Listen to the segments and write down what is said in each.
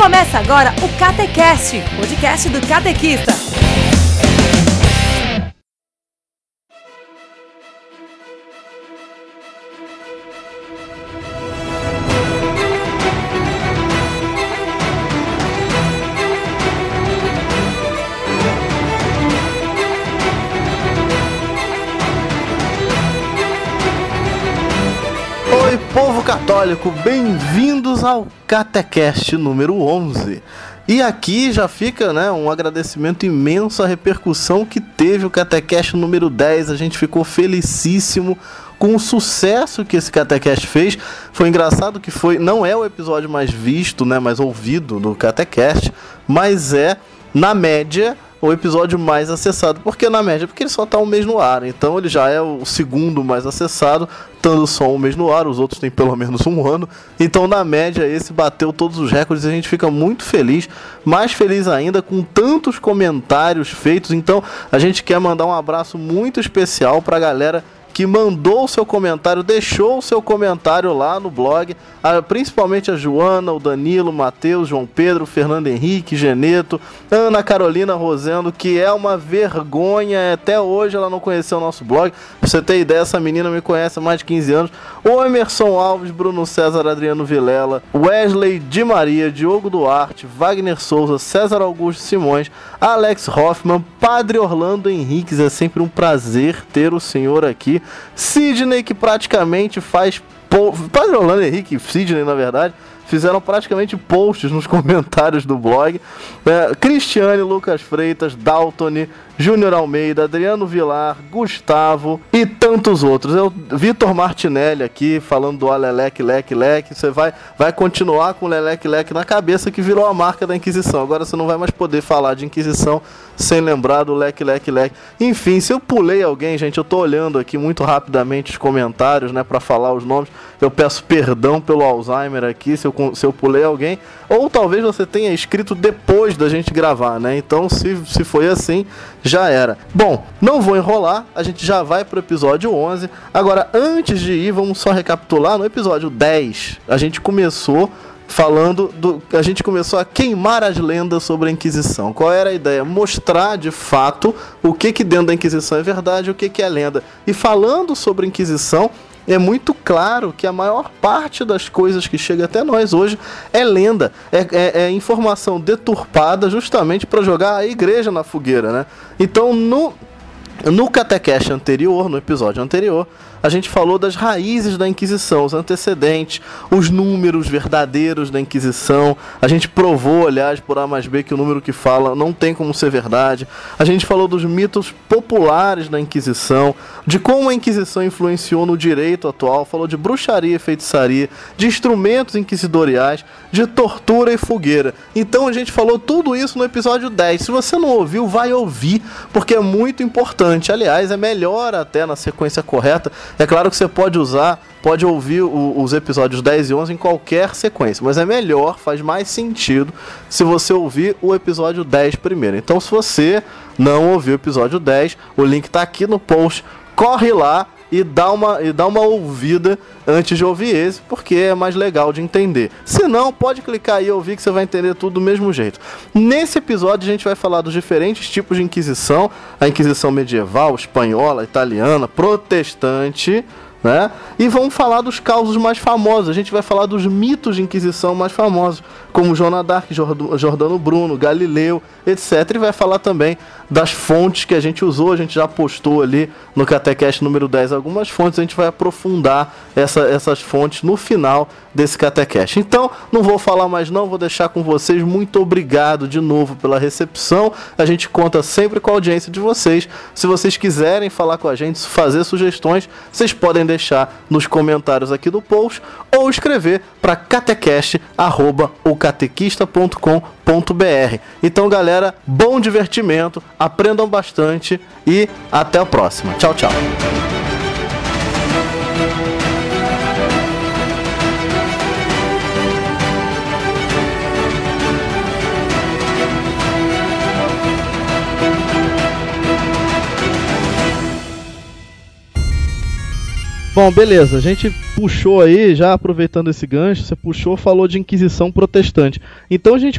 Começa agora o Catecast, podcast do catequista. Católico, bem-vindos ao Catecast número 11. E aqui já fica né, um agradecimento imenso à repercussão que teve o Catecast número 10. A gente ficou felicíssimo com o sucesso que esse Catecast fez. Foi engraçado que foi, não é o episódio mais visto, né, mais ouvido do Catecast, mas é, na média, o episódio mais acessado. Por que na média? Porque ele só está um mês no ar. Então ele já é o segundo mais acessado, estando só um mês no ar. Os outros têm pelo menos um ano. Então, na média, esse bateu todos os recordes e a gente fica muito feliz. Mais feliz ainda com tantos comentários feitos. Então, a gente quer mandar um abraço muito especial para a galera que mandou o seu comentário, deixou o seu comentário lá no blog, a, principalmente a Joana, o Danilo, o Matheus, João Pedro, Fernando Henrique, Geneto, Ana Carolina Rosendo, que é uma vergonha, até hoje ela não conheceu o nosso blog. Pra você ter ideia, essa menina me conhece há mais de 15 anos. O Emerson Alves, Bruno César, Adriano Vilela, Wesley Di Maria, Diogo Duarte, Wagner Souza, César Augusto Simões, Alex Hoffman, Padre Orlando Henriques, é sempre um prazer ter o senhor aqui. Sidney, que praticamente faz. Po... Padre Orlando Henrique, Sidney, na verdade, fizeram praticamente posts nos comentários do blog. É, Cristiane, Lucas Freitas, Daltoni, Júnior Almeida, Adriano Vilar, Gustavo e tantos outros. Eu, Vitor Martinelli aqui falando do Aleleque Leque Leque. Você vai, vai continuar com o Leleque Leque na cabeça que virou a marca da Inquisição. Agora você não vai mais poder falar de Inquisição sem lembrar do Leque Leque Leque. Enfim, se eu pulei alguém, gente, eu tô olhando aqui muito rapidamente os comentários, né, para falar os nomes. Eu peço perdão pelo Alzheimer aqui se eu, se eu pulei alguém. Ou talvez você tenha escrito depois da gente gravar, né? Então, se, se foi assim, já era. Bom, não vou enrolar, a gente já vai pro episódio 11. Agora, antes de ir, vamos só recapitular. No episódio 10, a gente começou falando do. A gente começou a queimar as lendas sobre a Inquisição. Qual era a ideia? Mostrar de fato o que, que dentro da Inquisição é verdade o que, que é lenda. E falando sobre a Inquisição, é muito claro que a maior parte das coisas que chega até nós hoje é lenda, é, é, é informação deturpada justamente para jogar a igreja na fogueira, né? Então, no, no Catecast anterior, no episódio anterior, a gente falou das raízes da Inquisição, os antecedentes, os números verdadeiros da Inquisição. A gente provou, aliás, por A mais B, que o número que fala não tem como ser verdade. A gente falou dos mitos populares da Inquisição, de como a Inquisição influenciou no direito atual, falou de bruxaria e feitiçaria, de instrumentos inquisidoriais, de tortura e fogueira. Então a gente falou tudo isso no episódio 10. Se você não ouviu, vai ouvir, porque é muito importante. Aliás, é melhor até na sequência correta é claro que você pode usar, pode ouvir o, os episódios 10 e 11 em qualquer sequência, mas é melhor, faz mais sentido se você ouvir o episódio 10 primeiro. Então, se você não ouviu o episódio 10, o link está aqui no post, corre lá e dá uma, e dá uma ouvida antes de ouvir esse, porque é mais legal de entender. Se não, pode clicar aí e ouvir que você vai entender tudo do mesmo jeito. Nesse episódio a gente vai falar dos diferentes tipos de Inquisição, a Inquisição medieval, espanhola, italiana, protestante, né? E vamos falar dos causos mais famosos. A gente vai falar dos mitos de Inquisição mais famosos, como Joana d'Arc, Jordano Bruno, Galileu, etc. E vai falar também das fontes que a gente usou. A gente já postou ali no Catecast número 10 algumas fontes. A gente vai aprofundar essa, essas fontes no final desse Catecast. Então, não vou falar mais não, vou deixar com vocês. Muito obrigado de novo pela recepção. A gente conta sempre com a audiência de vocês. Se vocês quiserem falar com a gente, fazer sugestões, vocês podem deixar nos comentários aqui do post ou escrever para catecast@ocatequista.com.br. Então, galera, bom divertimento, aprendam bastante e até a próxima. Tchau, tchau. Bom, beleza. A gente puxou aí, já aproveitando esse gancho, você puxou, falou de Inquisição protestante. Então a gente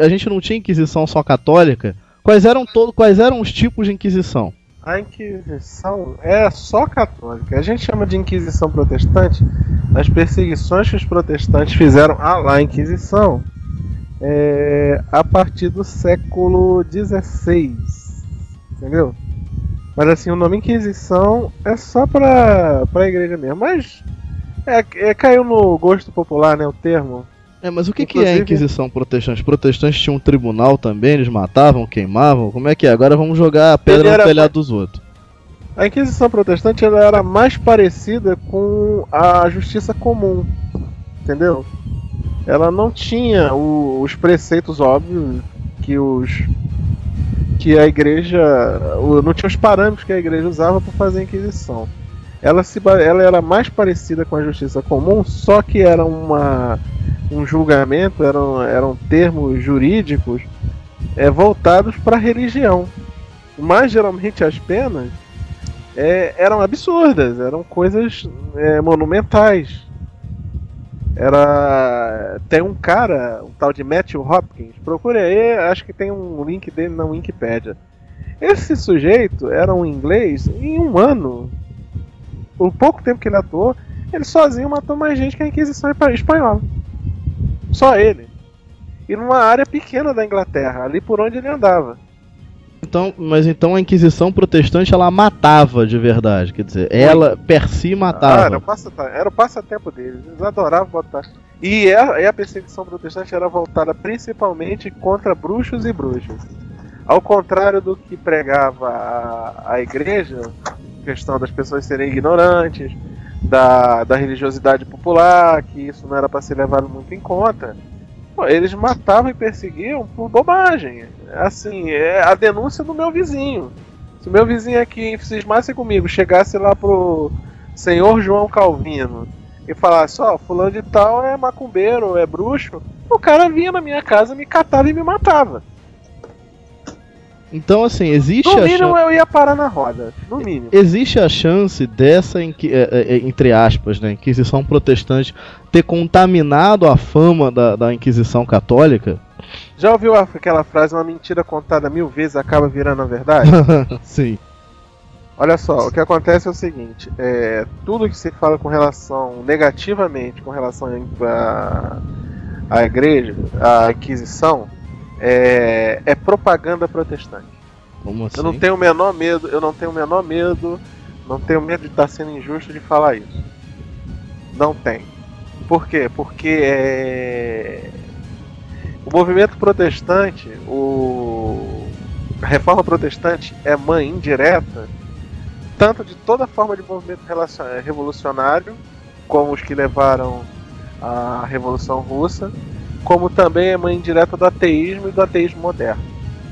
a gente não tinha Inquisição só católica. Quais eram todo, quais eram os tipos de Inquisição? A Inquisição é só católica. A gente chama de Inquisição protestante as perseguições que os protestantes fizeram à lá Inquisição é, a partir do século XVI. Entendeu? Mas assim, o nome Inquisição é só pra, pra igreja mesmo. Mas é, é, caiu no gosto popular, né? O termo. É, mas o que, que é a Inquisição protestante? Os protestantes tinham um tribunal também, eles matavam, queimavam? Como é que é? Agora vamos jogar a pedra era... no telhado dos outros. A Inquisição protestante ela era mais parecida com a justiça comum, entendeu? Ela não tinha o, os preceitos óbvios que os que a igreja não tinha os parâmetros que a igreja usava para fazer a inquisição. Ela, se, ela era mais parecida com a justiça comum, só que era uma, um julgamento, eram, eram termos jurídicos é, voltados para a religião. Mas geralmente as penas é, eram absurdas, eram coisas é, monumentais. Era. Tem um cara, um tal de Matthew Hopkins, procure aí, acho que tem um link dele na Wikipedia. Esse sujeito era um inglês, em um ano, por pouco tempo que ele atuou, ele sozinho matou mais gente que a Inquisição Espanhola. Só ele. E numa área pequena da Inglaterra, ali por onde ele andava. Então, mas então a Inquisição protestante ela matava de verdade, quer dizer, ela per si matava. Ah, era, o passatempo, era o passatempo deles, eles adoravam botar. E a, e a perseguição protestante era voltada principalmente contra bruxos e bruxas. Ao contrário do que pregava a, a igreja, questão das pessoas serem ignorantes, da, da religiosidade popular, que isso não era para ser levado muito em conta eles matavam e perseguiam por bobagem. Assim, é a denúncia do meu vizinho. Se o meu vizinho aqui cismasse comigo, chegasse lá pro senhor João Calvino e falasse, ó, oh, fulano de tal é macumbeiro, é bruxo, o cara vinha na minha casa, me catava e me matava. Então, assim, existe no mínimo eu ia parar na roda, no mínimo. Existe a chance dessa, é, é, é, entre aspas, né, Inquisição Protestante ter contaminado a fama da, da Inquisição Católica? Já ouviu aquela frase, uma mentira contada mil vezes acaba virando a verdade? Sim. Olha só, o que acontece é o seguinte: é, tudo que se fala com relação negativamente com relação à igreja, à Inquisição, é, é propaganda protestante. Como assim? Eu não assim? tenho o menor medo, eu não tenho o menor medo, não tenho medo de estar sendo injusto de falar isso. Não tem. Por quê? Porque é... o movimento protestante, o... a reforma protestante é mãe indireta tanto de toda forma de movimento revolucionário, como os que levaram à Revolução Russa, como também é mãe direta do ateísmo e do ateísmo moderno.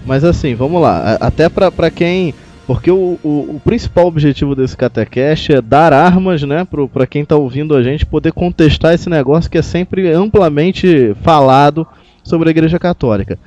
Mas assim, vamos lá, até para quem. Porque o, o, o, principal objetivo desse Catecast é dar armas, né, para quem está ouvindo a gente poder contestar esse negócio que é sempre amplamente falado sobre a Igreja Católica.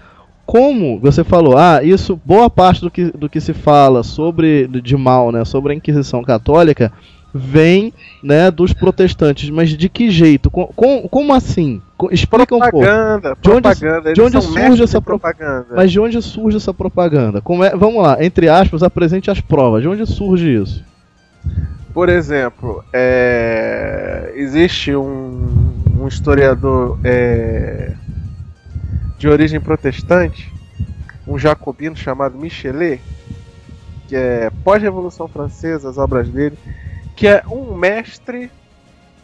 Como você falou, ah, isso, boa parte do que, do que se fala sobre de mal, né, sobre a Inquisição Católica, vem né, dos protestantes. Mas de que jeito? Com, com, como assim? Explica propaganda, um pouco. Propaganda, de onde, de onde surge essa propaganda? Mas de onde surge essa propaganda? Como é, vamos lá, entre aspas, apresente as provas. De onde surge isso? Por exemplo, é, existe um, um historiador é, de origem protestante, um jacobino chamado Michelet, que é pós-revolução francesa, as obras dele, que é um mestre,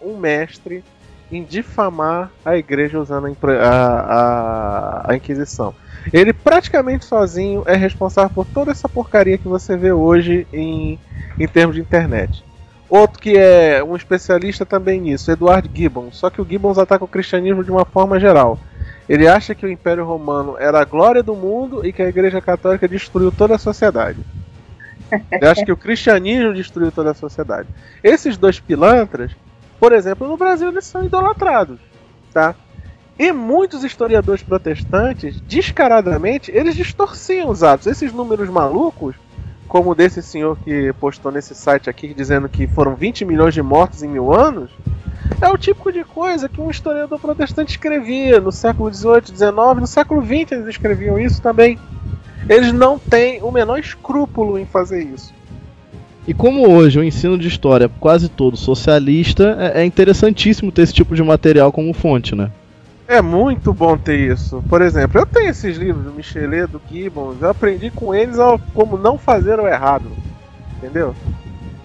um mestre em difamar a igreja usando a, a, a, Inquisição. Ele praticamente sozinho é responsável por toda essa porcaria que você vê hoje em, em termos de internet. Outro que é um especialista também nisso, Eduardo Gibbons. Só que o Gibbons ataca o cristianismo de uma forma geral. Ele acha que o Império Romano era a glória do mundo e que a Igreja Católica destruiu toda a sociedade. Eu acho que o cristianismo destruiu toda a sociedade. Esses dois pilantras, por exemplo, no Brasil eles são idolatrados, tá? E muitos historiadores protestantes, descaradamente, eles distorciam os atos. Esses números malucos como desse senhor que postou nesse site aqui dizendo que foram 20 milhões de mortos em mil anos, é o tipo de coisa que um historiador protestante escrevia no século XVIII, XIX, no século XX eles escreviam isso também. Eles não têm o menor escrúpulo em fazer isso. E como hoje o ensino de história é quase todo socialista, é, é interessantíssimo ter esse tipo de material como fonte, né? É muito bom ter isso. Por exemplo, eu tenho esses livros do Michelet, do Gibbons, eu aprendi com eles como não fazer o errado. Entendeu?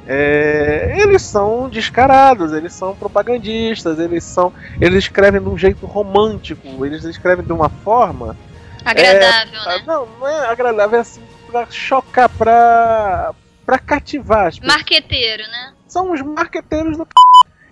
É, eles são descarados, eles são propagandistas, eles são. Eles escrevem de um jeito romântico, eles escrevem de uma forma. Agradável, é, né? Não, não é agradável, é assim, pra chocar, pra. pra cativar. Marqueteiro, né? São os marqueteiros do c...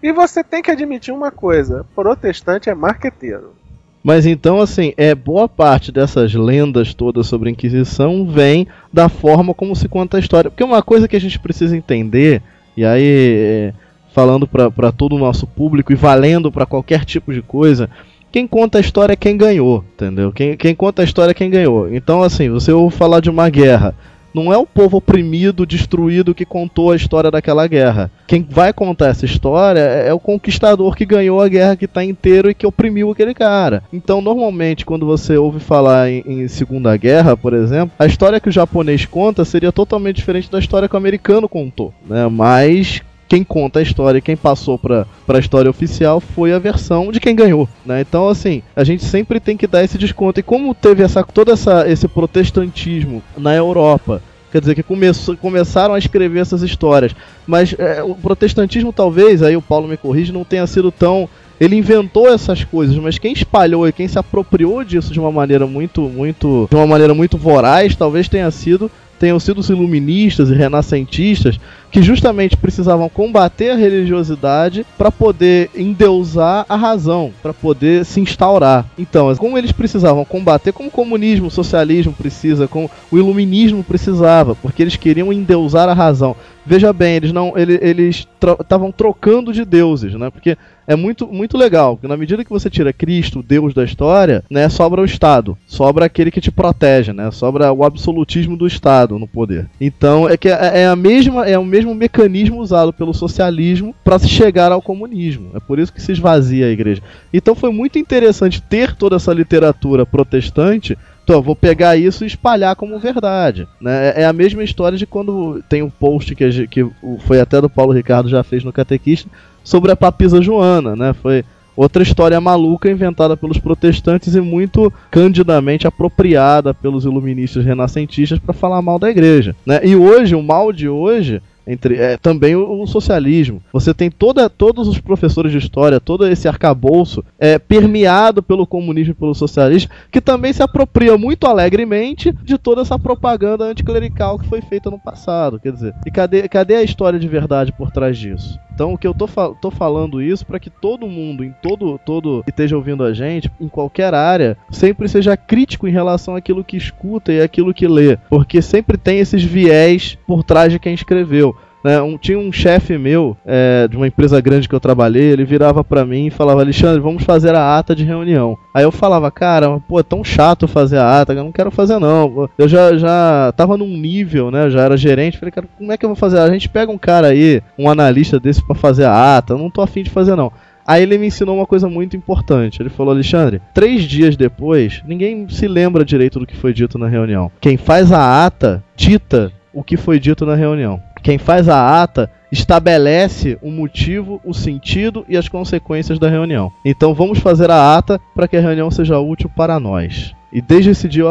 E você tem que admitir uma coisa: protestante é marqueteiro. Mas então, assim, é boa parte dessas lendas todas sobre a Inquisição vem da forma como se conta a história. Porque uma coisa que a gente precisa entender, e aí é, falando para todo o nosso público e valendo para qualquer tipo de coisa, quem conta a história é quem ganhou, entendeu? Quem, quem conta a história é quem ganhou. Então, assim, você ouve falar de uma guerra não é o povo oprimido, destruído que contou a história daquela guerra. Quem vai contar essa história é, é o conquistador que ganhou a guerra que está inteiro e que oprimiu aquele cara. Então, normalmente, quando você ouve falar em, em, Segunda Guerra, por exemplo, a história que o japonês conta seria totalmente diferente da história que o americano contou, né? Mas quem conta a história, quem passou para a história oficial foi a versão de quem ganhou, né? Então assim, a gente sempre tem que dar esse desconto. E como teve essa todo essa, esse protestantismo na Europa, quer dizer que começou, começaram a escrever essas histórias, mas é, o protestantismo talvez, aí o Paulo me corrige, não tenha sido tão ele inventou essas coisas, mas quem espalhou e quem se apropriou disso de uma maneira muito, muito, de uma maneira muito voraz, talvez tenha sido tenham sido os iluministas e renascentistas que justamente precisavam combater a religiosidade para poder endeusar a razão, para poder se instaurar. Então, como eles precisavam combater, como o comunismo, o socialismo precisa, como o iluminismo precisava, porque eles queriam endeusar a razão. Veja bem, eles não, eles estavam tro trocando de deuses, né? Porque é muito, muito legal, porque na medida que você tira Cristo, Deus da história, né, sobra o Estado, sobra aquele que te protege, né? Sobra o absolutismo do Estado no poder. Então é que é, é a mesma, é o mesmo mecanismo usado pelo socialismo para se chegar ao comunismo. É por isso que se esvazia a igreja. Então foi muito interessante ter toda essa literatura protestante então, vou pegar isso e espalhar como verdade. Né? É, é a mesma história de quando tem um post que, que foi até do Paulo Ricardo já fez no Catequista sobre a papisa Joana, né? Foi outra história maluca inventada pelos protestantes e muito candidamente apropriada pelos iluministas renascentistas para falar mal da igreja. Né? E hoje, o mal de hoje entre é, também o, o, socialismo. Você tem toda, todos os professores de história, todo esse arcabouço é, permeado pelo comunismo e pelo socialismo, que também se apropria muito alegremente de toda essa propaganda anticlerical que foi feita no passado. Quer dizer, e cadê, cadê a história de verdade por trás disso? Então, o que eu tô, tô falando isso para que todo mundo, em todo, todo que esteja ouvindo a gente, em qualquer área, sempre seja crítico em relação àquilo que escuta e àquilo que lê, porque sempre tem esses viés por trás de quem escreveu. Né, um, tinha um chefe meu é, de uma empresa grande que eu trabalhei, ele virava para mim e falava, Alexandre, vamos fazer a ata de reunião. Aí eu falava, cara, pô, é tão chato fazer a ata, eu não quero fazer não. Eu já, já tava num nível, né, já era gerente, falei, cara, como é que eu vou fazer? A gente pega um cara aí, um analista desse para fazer a ata, eu não tô afim de fazer não. Aí ele me ensinou uma coisa muito importante. Ele falou, Alexandre, três dias depois, ninguém se lembra direito do que foi dito na reunião. Quem faz a ata dita o que foi dito na reunião. Quem faz a ata estabelece o motivo, o sentido e as consequências da reunião. Então vamos fazer a ata para que a reunião seja útil para nós. E desde esse dia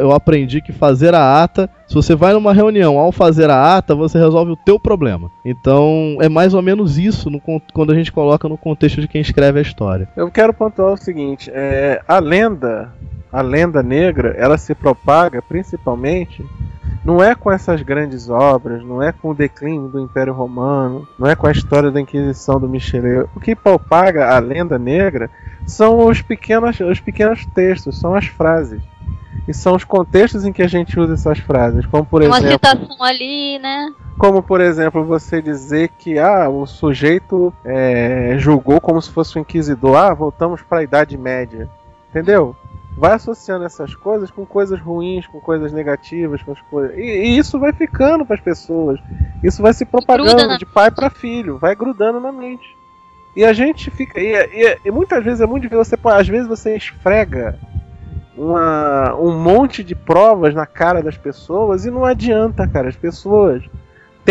eu aprendi que fazer a ata, se você vai numa reunião, ao fazer a ata, você resolve o teu problema. Então é mais ou menos isso no, quando a gente coloca no contexto de quem escreve a história. Eu quero pontuar o seguinte: é, a lenda, a lenda negra, ela se propaga principalmente não é com essas grandes obras, não é com o declínio do Império Romano, não é com a história da Inquisição do Michelet. O que propaga a lenda negra são os pequenos, os pequenos textos, são as frases. E são os contextos em que a gente usa essas frases. Como por Uma exemplo. Uma citação ali, né? Como, por exemplo, você dizer que ah, o sujeito é, julgou como se fosse um inquisidor. Ah, voltamos para a Idade Média. Entendeu? Vai associando essas coisas com coisas ruins, com coisas negativas, com as coisas. E, e isso vai ficando para as pessoas. Isso vai se propagando na- de pai para filho, vai grudando na mente. E a gente fica. E, e- e muitas vezes é muito difícil. Você, às vezes você esfrega uma, um monte de provas na cara das pessoas e não adianta, cara. As pessoas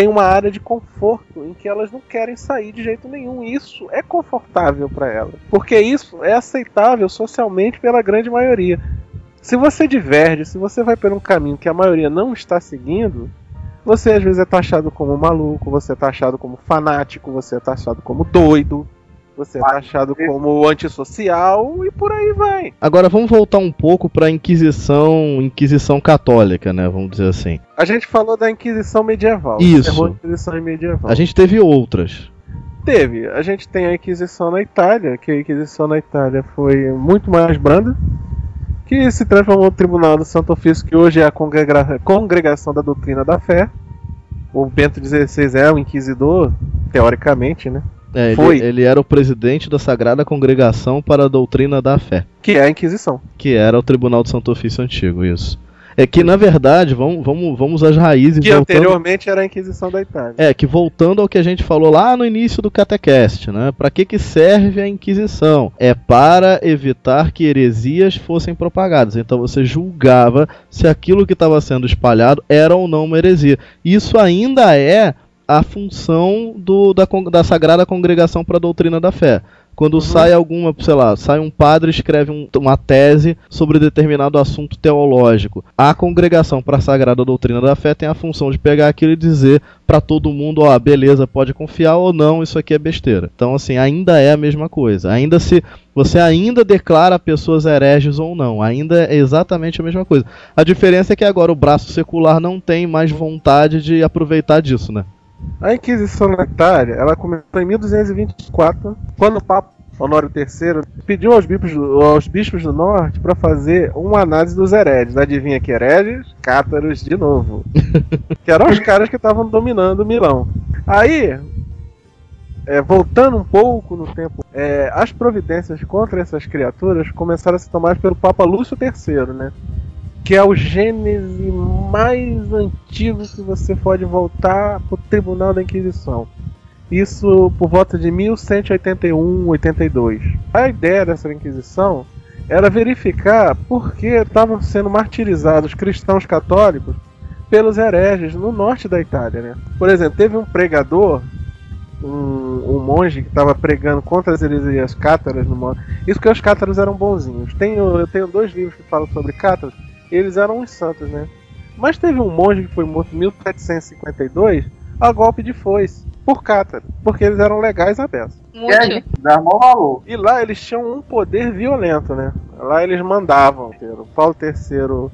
têm uma área de conforto em que elas não querem sair de jeito nenhum. Isso é confortável para elas. Porque isso é aceitável socialmente pela grande maioria. Se você diverge, se você vai por um caminho que a maioria não está seguindo, você às vezes é taxado como maluco, você é taxado como fanático, você é taxado como doido, você é taxado como antissocial e por aí vai. Agora vamos voltar um pouco pra Inquisição, Inquisição Católica, né? Vamos dizer assim. A gente falou da Inquisição medieval. Isso. a Inquisição medieval. A gente teve outras. teve. A gente tem a Inquisição na Itália, que a Inquisição na Itália foi muito mais branda, que se transformou no Tribunal do Santo Ofício, que hoje é a congrega- Congregação da Doutrina da Fé. O Bento XVI é o inquisidor, teoricamente, né? É, ele, Foi. ele era o presidente da Sagrada Congregação para a Doutrina da Fé, Que é a Inquisição. que era o Tribunal do Santo Ofício Antigo, isso. É que, na verdade, vamos, vamos, vamos às raízes. Que voltando- anteriormente era a Inquisição da Itália. É, que voltando ao que a gente falou lá no início do Catecast, né? Para que que serve a Inquisição? É para evitar que heresias fossem propagadas. Então você julgava se aquilo que estava sendo espalhado era ou não uma heresia. Isso ainda é a função do- da, da Sagrada Congregação para a Doutrina da Fé. Quando sai alguma, sei lá, sai um padre e escreve um- uma tese sobre determinado assunto teológico. A congregação para a Sagrada Doutrina da Fé tem a função de pegar aquilo e dizer para todo mundo, ó, beleza, pode confiar ou não, isso aqui é besteira. Então, assim, ainda é a mesma coisa. Ainda se você ainda declara pessoas hereges ou não, ainda é exatamente a mesma coisa. A diferença é que agora o braço secular não tem mais vontade de aproveitar disso, né? A Inquisição na Itália, ela começou em 1224, quando o Papa Honório III pediu aos bispos do, aos bispos do norte para fazer uma análise dos hereges. Adivinha que hereges? Cátaros de novo. que eram os caras que estavam dominando Milão. Aí, é, voltando um pouco no tempo, é, as providências contra essas criaturas começaram a ser tomadas pelo Papa Lúcio III, né? Que é o gênese mais antigo que você pode voltar pro Tribunal da Inquisição. Isso por volta de 1181, 82. A ideia dessa Inquisição era verificar por que estavam sendo martirizados cristãos católicos pelos hereges no norte da Itália. Né? Por exemplo, teve um pregador, um, um monge que estava pregando contra as heresias cátaras. No, isso porque os cátaros eram bonzinhos. Tenho, eu tenho dois livros que falam sobre cátaros, eles eram uns santos, né? Mas teve um monge que foi morto em 1752 a golpe de foice por cátaro, porque eles eram legais à beça. Muito. Dá maior valor. E lá eles tinham um poder violento, né? Lá eles mandavam. O Paulo III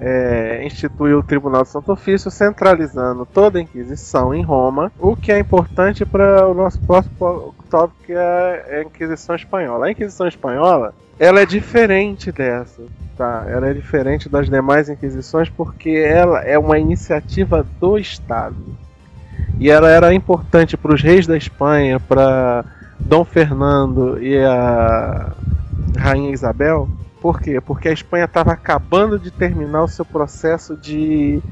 é, instituiu o Tribunal de Santo Ofício, centralizando toda a Inquisição em Roma, o que é importante para o nosso próximo tópico, que é a Inquisição Espanhola. A Inquisição Espanhola, ela é diferente dessa, tá? Ela é diferente das demais Inquisições porque ela é uma iniciativa do Estado. E ela era importante para os reis da Espanha, para Dom Fernando e a Rainha Isabel. Por quê? Porque a Espanha estava acabando de terminar o seu processo de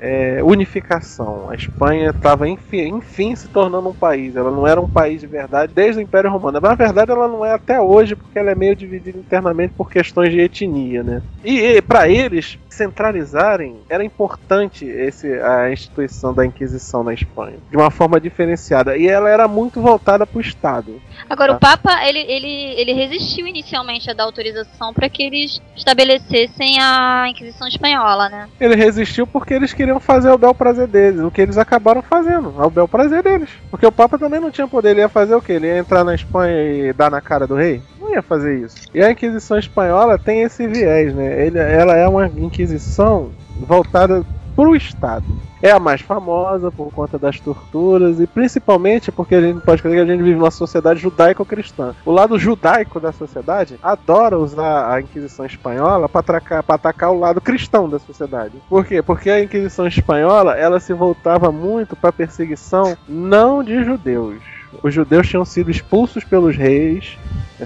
é, unificação. A Espanha estava, enfim, enfim, se tornando um país. Ela não era um país de verdade desde o Império Romano. Na verdade, ela não é até hoje, porque ela é meio dividida internamente por questões de etnia. Né? E, para eles centralizarem, era importante esse, a instituição da Inquisição na Espanha, de uma forma diferenciada. E ela era muito voltada para o Estado. Agora, Tá. o Papa, ele, ele, ele resistiu inicialmente a dar autorização para que eles estabelecessem a Inquisição Espanhola, né? Ele resistiu porque eles queriam fazer ao bel prazer deles, o que eles acabaram fazendo, ao bel prazer deles. Porque o Papa também não tinha poder, ele ia fazer o quê? Ele ia entrar na Espanha e dar na cara do rei? Ia fazer isso. E a Inquisição Espanhola tem esse viés, né? Ele, ela é uma Inquisição voltada pro Estado. É a mais famosa por conta das torturas e principalmente porque a gente pode crer que a gente vive numa sociedade judaico-cristã. O lado judaico da sociedade adora usar a Inquisição Espanhola para atacar, o lado cristão da sociedade. Por quê? Porque a Inquisição Espanhola ela se voltava muito para perseguição não de judeus, os judeus tinham sido expulsos pelos reis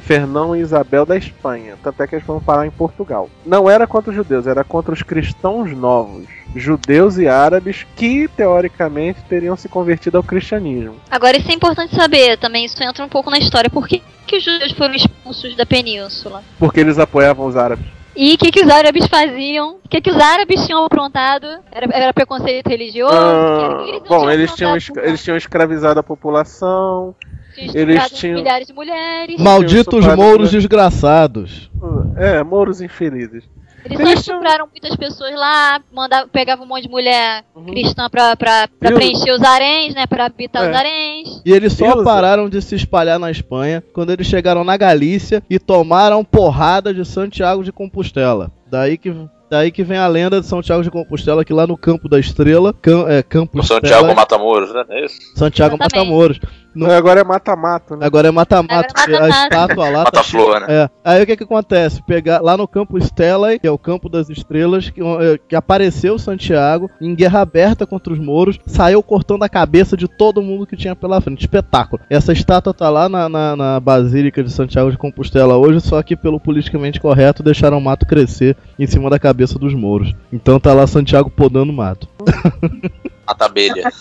Fernão e Isabel da Espanha, tanto é que eles foram parar em Portugal. Não era contra os judeus, era contra os cristãos novos, judeus e árabes que teoricamente teriam se convertido ao cristianismo. Agora isso é importante saber também, isso entra um pouco na história. Por que, que os judeus foram expulsos da península? Porque eles apoiavam os árabes. E o que, que os árabes faziam? O que, que os árabes tinham aprontado? Era, era preconceito religioso? Ah, eles não bom, eles tinham, esca- nada. eles tinham escravizado a população. Tinham eles tinham- milhares de mulheres. Malditos mouros desgraçados. É, mouros infelizes. Eles só eles tinham- estupraram muitas pessoas lá, mandavam, pegavam um monte de mulher Uhum. cristã pra, pra, pra E preencher os haréns, né? Pra habitar É. os haréns. E eles só Deus, pararam de se espalhar na Espanha quando eles chegaram na Galícia e tomaram porrada de Santiago de Compostela. Daí que, daí que vem a lenda de Santiago de Compostela, que lá no Campo da Estrela, cam, é, Campo O São Estela, Tiago Matamoros, né? É isso? Santiago. Matamoros. No- Agora é mata-mato, né? Agora é mata-mata, é porque a mata-mata. estátua lá tá Mata-flor, né? É. Aí o que que acontece? Pegar lá no campo Stella, que é o campo das estrelas, que, eh, que apareceu Santiago em guerra aberta contra os mouros, saiu cortando a cabeça de todo mundo que tinha pela frente. Espetáculo. Essa estátua tá lá na, na, na Basílica de Santiago de Compostela hoje, só que pelo politicamente correto deixaram o mato crescer em cima da cabeça dos mouros. Então tá lá Santiago podando o mato. Mata abelha.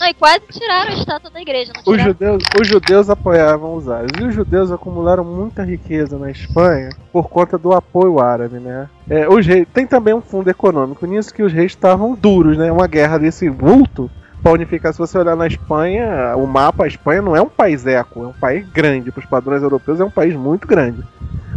Não, e quase tiraram a estátua da igreja, não Os judeus, os judeus apoiavam os árabes. E os judeus acumularam muita riqueza na Espanha por conta do apoio árabe, né? É, os reis, tem também um fundo econômico nisso que os reis estavam duros, né? Uma guerra desse vulto para unificar. Se você olhar na Espanha, o mapa, a Espanha não é um país eco, é um país grande. Para os padrões europeus, é um país muito grande.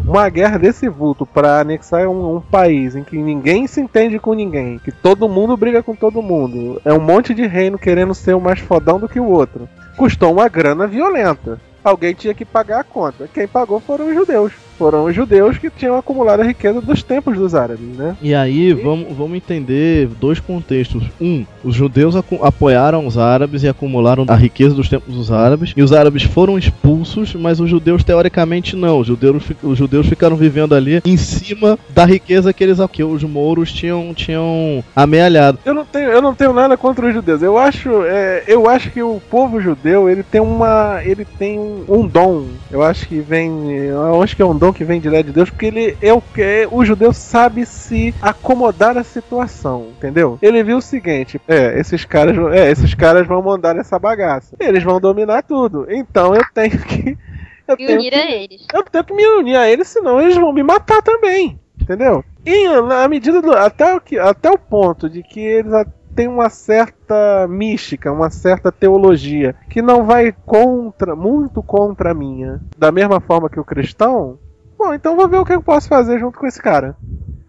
Uma guerra desse vulto para anexar um, um país em que ninguém se entende com ninguém, que todo mundo briga com todo mundo, é um monte de reino querendo ser o mais fodão do que o outro custou uma grana violenta. Alguém tinha que pagar a conta. Quem pagou foram os judeus. Foram os judeus que tinham acumulado a riqueza dos tempos dos árabes, né? E aí, vamos, vamos entender dois contextos. Um, os judeus apoiaram os árabes e acumularam a riqueza dos tempos dos árabes. E os árabes foram expulsos, mas os judeus, teoricamente, não. Os judeus, os judeus ficaram vivendo ali em cima da riqueza que eles que os mouros tinham, tinham amealhado. Eu não tenho, eu não tenho nada contra os judeus. Eu acho, é, eu acho que o povo judeu ele tem uma, ele tem um, um dom. Eu acho que vem, eu acho que é um dom que vem direto de Deus, porque ele é o que o judeu sabe se acomodar à situação, entendeu? Ele viu o seguinte, é, esses caras, vão- é, esses caras vão mandar essa bagaça. Eles vão dominar tudo. Então eu tenho que eu E tenho unir que- a eles. eu tenho que me unir a eles, senão eles vão me matar também. Entendeu? E na medida do. Até o, que, até o ponto de que eles têm uma certa mística, uma certa teologia, que não vai contra, muito contra a minha. Da mesma forma que o cristão. Bom, então vou ver o que eu posso fazer junto com esse cara.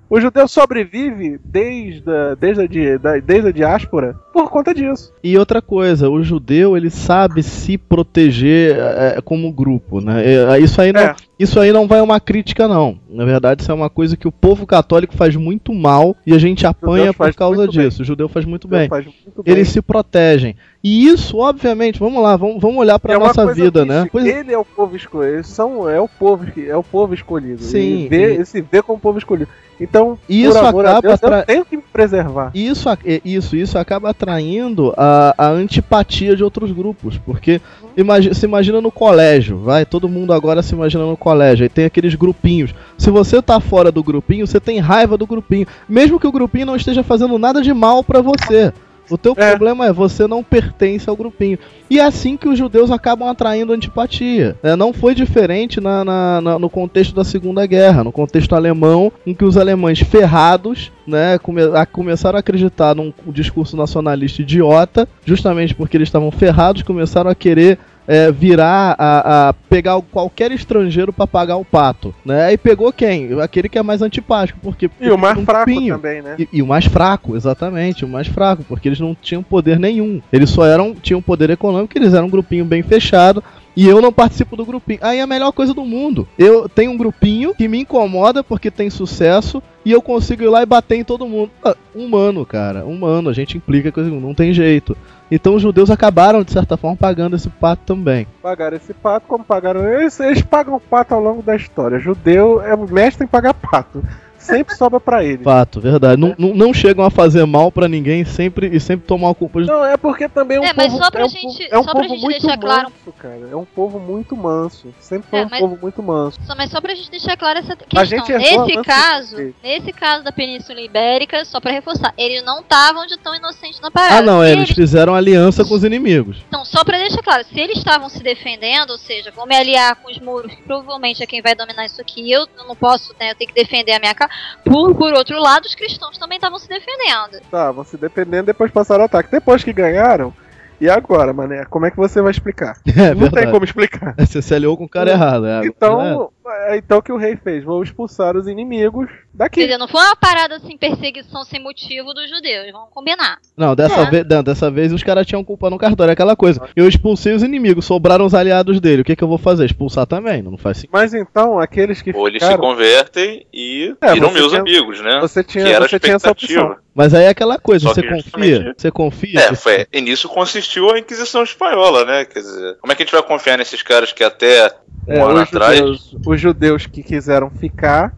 O judeu sobrevive desde a, desde a, da- desde a diáspora por conta disso. E outra coisa, o judeu ele sabe se proteger é, como grupo, né? É, isso aí não, É. isso aí não vai uma crítica não. Na verdade, isso é uma coisa que o povo católico faz muito mal e a gente apanha por causa muito bem. disso. O judeu faz muito bem. faz muito bem. Eles se protegem. E isso, obviamente, vamos lá, vamos, vamos olhar pra É nossa vida, né? mística. Pois- Ele é o povo escolhido. São, é o povo, que- é o povo escolhido. Sim, Ele, vê, e- ele se vê como povo escolhido. Então, Isso acaba Deus, atra- eu tenho que me preservar. Isso, isso, isso acaba atraindo a, a antipatia de outros grupos, porque imagi- se imagina no colégio, vai, todo mundo agora se imagina no colégio, aí tem aqueles grupinhos. Se você tá fora do grupinho, você tem raiva do grupinho, mesmo que o grupinho não esteja fazendo nada de mal pra você. O teu É. problema é você não pertence ao grupinho. E é assim que os judeus acabam atraindo antipatia. né? Não foi diferente na- na- na- no contexto da Segunda Guerra, no contexto alemão, em que os alemães ferrados né, come- a- começaram a acreditar num discurso nacionalista idiota, justamente porque eles estavam ferrados, começaram a querer é, virar a, a pegar qualquer estrangeiro pra pagar o pato, né? E pegou quem? Aquele que é mais antipático, porque E o mais um fraco grupinho. também, né? E, e o mais fraco, exatamente, o mais fraco, porque eles não tinham poder nenhum. Eles só eram, tinham poder econômico, eles eram um grupinho bem fechado. E eu não participo do grupinho. Aí é a melhor coisa do mundo. Eu tenho um grupinho que me incomoda porque tem sucesso e eu consigo ir lá e bater em todo mundo. Ah, humano, cara, humano. A gente implica coisa, não tem jeito. Então os judeus acabaram, de certa forma, pagando esse pato também. Pagaram esse pato, como pagaram. Eles, eles pagam pato ao longo da história. Judeu é mestre em pagar pato. Sempre sobra pra eles. Fato, verdade. Não, não, não chegam a fazer mal pra ninguém sempre, e sempre tomam a culpa de. Não, é porque também é um É, mas povo, só pra é um, gente- povo- é um só pra povo gente muito deixar claro- manso, cara. É um povo muito manso. Sempre foi É, um mas- povo muito manso. Só, mas só pra gente deixar clara essa A questão. gente errou Nesse caso, de- nesse caso da Península Ibérica, só pra reforçar, eles não estavam de tão inocentes na parada. Ah, não, é, eles fizeram aliança com os inimigos. Então, só pra deixar claro, se eles estavam se defendendo, ou seja, vou me aliar com os muros, provavelmente é quem vai dominar isso aqui, eu não posso, né, eu tenho que defender a minha casa. Por, por outro lado, os cristãos também estavam se defendendo. Vão se dependendo depois passaram o ataque. Depois que ganharam, e agora, mané? Como é que você vai explicar? É não tem verdade. como explicar. Você se aliou com o cara errado. É, Então, é, então o que o rei fez? Vou expulsar os inimigos Quer daqui. dizer, não foi uma parada assim, perseguição sem motivo dos judeus, vamos combinar. Não, dessa, É. vez, não, dessa vez os caras tinham culpa no cartório. É aquela coisa. Eu expulsei os inimigos, sobraram os aliados dele. O que, que eu vou fazer? Expulsar também? Não faz sentido. Mas então, aqueles que Ou eles se ficaram, convertem e É, viram meus tinha- amigos, né? você tinha, que era você tinha essa opção. Mas aí é aquela coisa, Só você confia? justamente- Você confia? É, foi, e nisso consistiu a Inquisição Espanhola, né? Quer dizer, como é que a gente vai confiar nesses caras que até um É, ano os, atrás. judeus, os judeus que quiseram ficar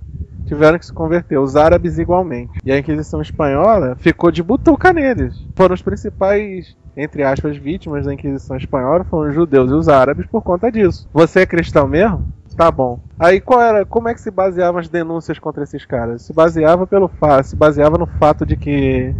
tiveram que se converter, os árabes igualmente. E a Inquisição Espanhola ficou de butuca neles. Foram os principais, entre aspas, vítimas da Inquisição Espanhola, foram os judeus e os árabes por conta disso. Você é cristão mesmo? Tá bom. Aí qual era, como é que se baseavam as denúncias contra esses caras? Se baseava pelo fato, se baseava no fato de que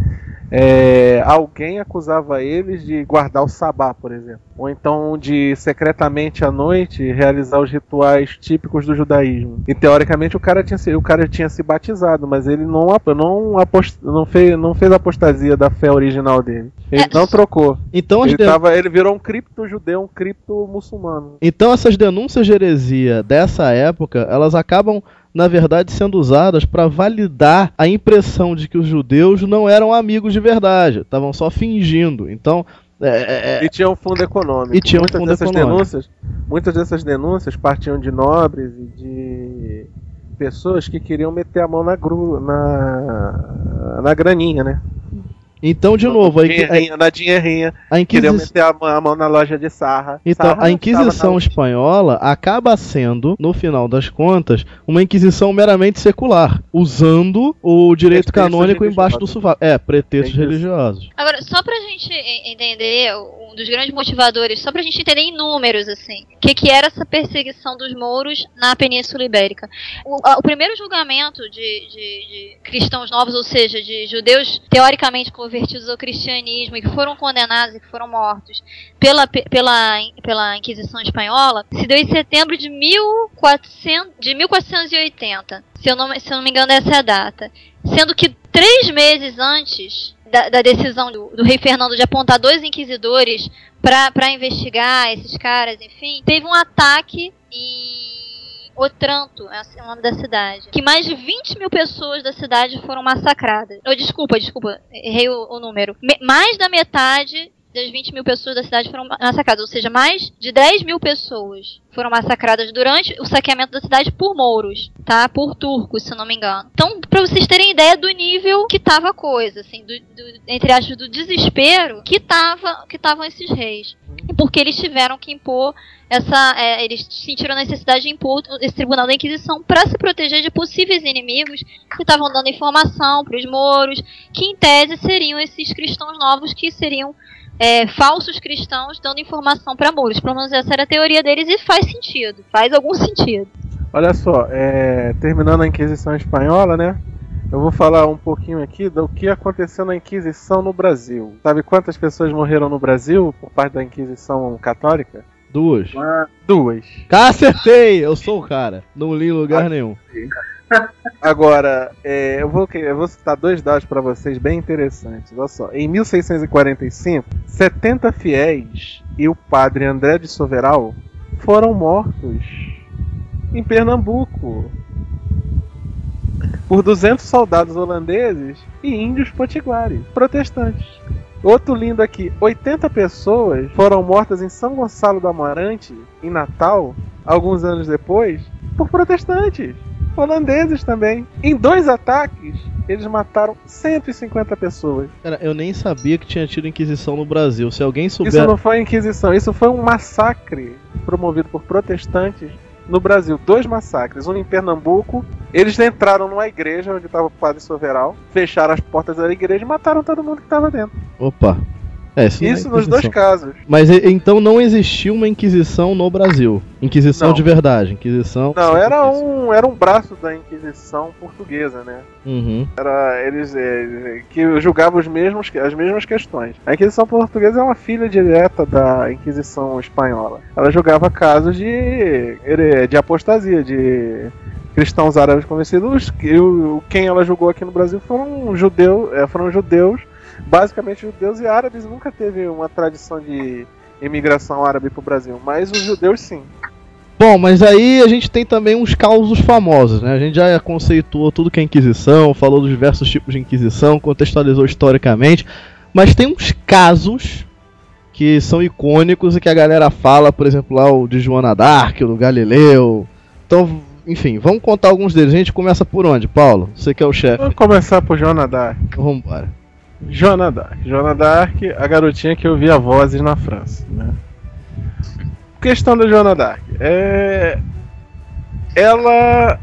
é, alguém acusava eles de guardar o sabá, por exemplo, ou então de secretamente à noite realizar os rituais típicos do judaísmo. E teoricamente o cara tinha se, o cara tinha se batizado, mas ele não ap- não, apost, não fez não fez a apostasia da fé original dele. Ele É, não trocou. Então, Ele, tava, ele virou um cripto judeu, um cripto muçulmano. então essas denúncias de heresia dessa época, elas acabam, na verdade, sendo usadas para validar a impressão de que os judeus não eram amigos de verdade, estavam só fingindo. Então, é, é, é, E tinha um fundo econômico. E tinha um muitas fundo dessas econômico. denúncias, muitas dessas denúncias partiam de nobres e de pessoas que queriam meter a mão na gru, na na graninha, né? Então de novo, a, Dinheirinha, na dinheirinha, a Inquisição. meter a mão, a mão na loja de Sarra. Então, Sarra a Inquisição espanhola acaba sendo, no final das contas, uma Inquisição meramente secular, usando o direito Pretextos canônico embaixo do sovaco. É, pretextos É isso. religiosos. Agora, só pra gente en- entender, um dos grandes motivadores, só pra gente entender em números, assim, o que, que era essa perseguição dos mouros na Península Ibérica. O, a- o primeiro julgamento de, de- de cristãos novos, ou seja, de judeus teoricamente convertidos ao cristianismo e que foram condenados e que foram mortos pela, pe- pela, pela Inquisição Espanhola, se deu em setembro de, 1400, de 1480. Se eu, não, se eu não me engano, essa é a data. Sendo que três meses antes da, da decisão do, do rei Fernando de apontar dois inquisidores para investigar esses caras, enfim, teve um ataque em Otranto, é o nome da cidade, que mais de 20 mil pessoas da cidade foram massacradas. Oh, desculpa, desculpa, errei o, o número. Me- mais da metade das 20 mil pessoas da cidade foram massacradas, ou seja, mais de 10 mil pessoas foram massacradas durante o saqueamento da cidade por mouros, tá? Por turcos, se não me engano. Então, pra vocês terem ideia do nível que tava a coisa, assim, do, do- entre aspas, do desespero que tava, que estavam esses reis. E porque eles tiveram que impor essa, é, eles sentiram a necessidade de impor esse tribunal da Inquisição para se proteger de possíveis inimigos que estavam dando informação para os mouros, que em tese seriam esses cristãos novos que seriam é, falsos cristãos dando informação para mouros. Pelo menos essa era a teoria deles e faz sentido, faz algum sentido. Olha só, é, terminando a Inquisição Espanhola, né? Eu vou falar um pouquinho aqui do que aconteceu na Inquisição no Brasil. Sabe quantas pessoas morreram no Brasil por parte da Inquisição Católica? Duas. Duas. Cá acertei! Eu sou o cara. Não li em lugar nenhum. Agora, é, eu, vou, eu vou citar dois dados para vocês bem interessantes. Olha só. Em 1645, 70 fiéis e o padre André de Soveral foram mortos em Pernambuco por 200 soldados holandeses e índios potiguares, protestantes. Outro lindo aqui: 80 pessoas foram mortas em São Gonçalo do Amarante, em Natal, alguns anos depois, por protestantes holandeses também. Em dois ataques, eles mataram 150 pessoas. Cara, eu nem sabia que tinha tido Inquisição no Brasil. Se alguém souber. Isso não foi Inquisição, isso foi um massacre promovido por protestantes no Brasil dois massacres, um em Pernambuco. Eles entraram numa igreja onde estava o padre Soveral, fecharam as portas da igreja e mataram todo mundo que estava dentro. Opa. É, isso, Isso é nos dois casos. Mas então não existiu uma Inquisição no Brasil. Inquisição Não. de verdade. Inquisição. Não, era um, era um braço da Inquisição portuguesa, né? Uhum. Era eles é, que julgavam os mesmos, as mesmas questões. A Inquisição portuguesa é uma filha direta da Inquisição espanhola. Ela julgava casos de, de apostasia, de cristãos árabes convencidos. Quem ela julgou aqui no Brasil foram judeu, é, foram judeus, basicamente judeus e árabes. Nunca teve uma tradição de imigração árabe para o Brasil, mas os judeus sim. Bom, mas aí a gente tem também uns causos famosos, né? A gente já conceituou tudo que é Inquisição, falou dos diversos tipos de Inquisição, contextualizou historicamente, mas tem uns casos que são icônicos e que a galera fala, por exemplo, lá o de Joana d'Arc, o do Galileu. Então, enfim, vamos contar alguns deles. A gente começa por onde, Paulo? Você que é o chefe. Vamos começar por Joana d'Arc. Então, Vambora. Joana d'Arc. Joana d'Arc, a garotinha que ouvia vozes na França. Né? Questão da Joana d'Arc. É... Ela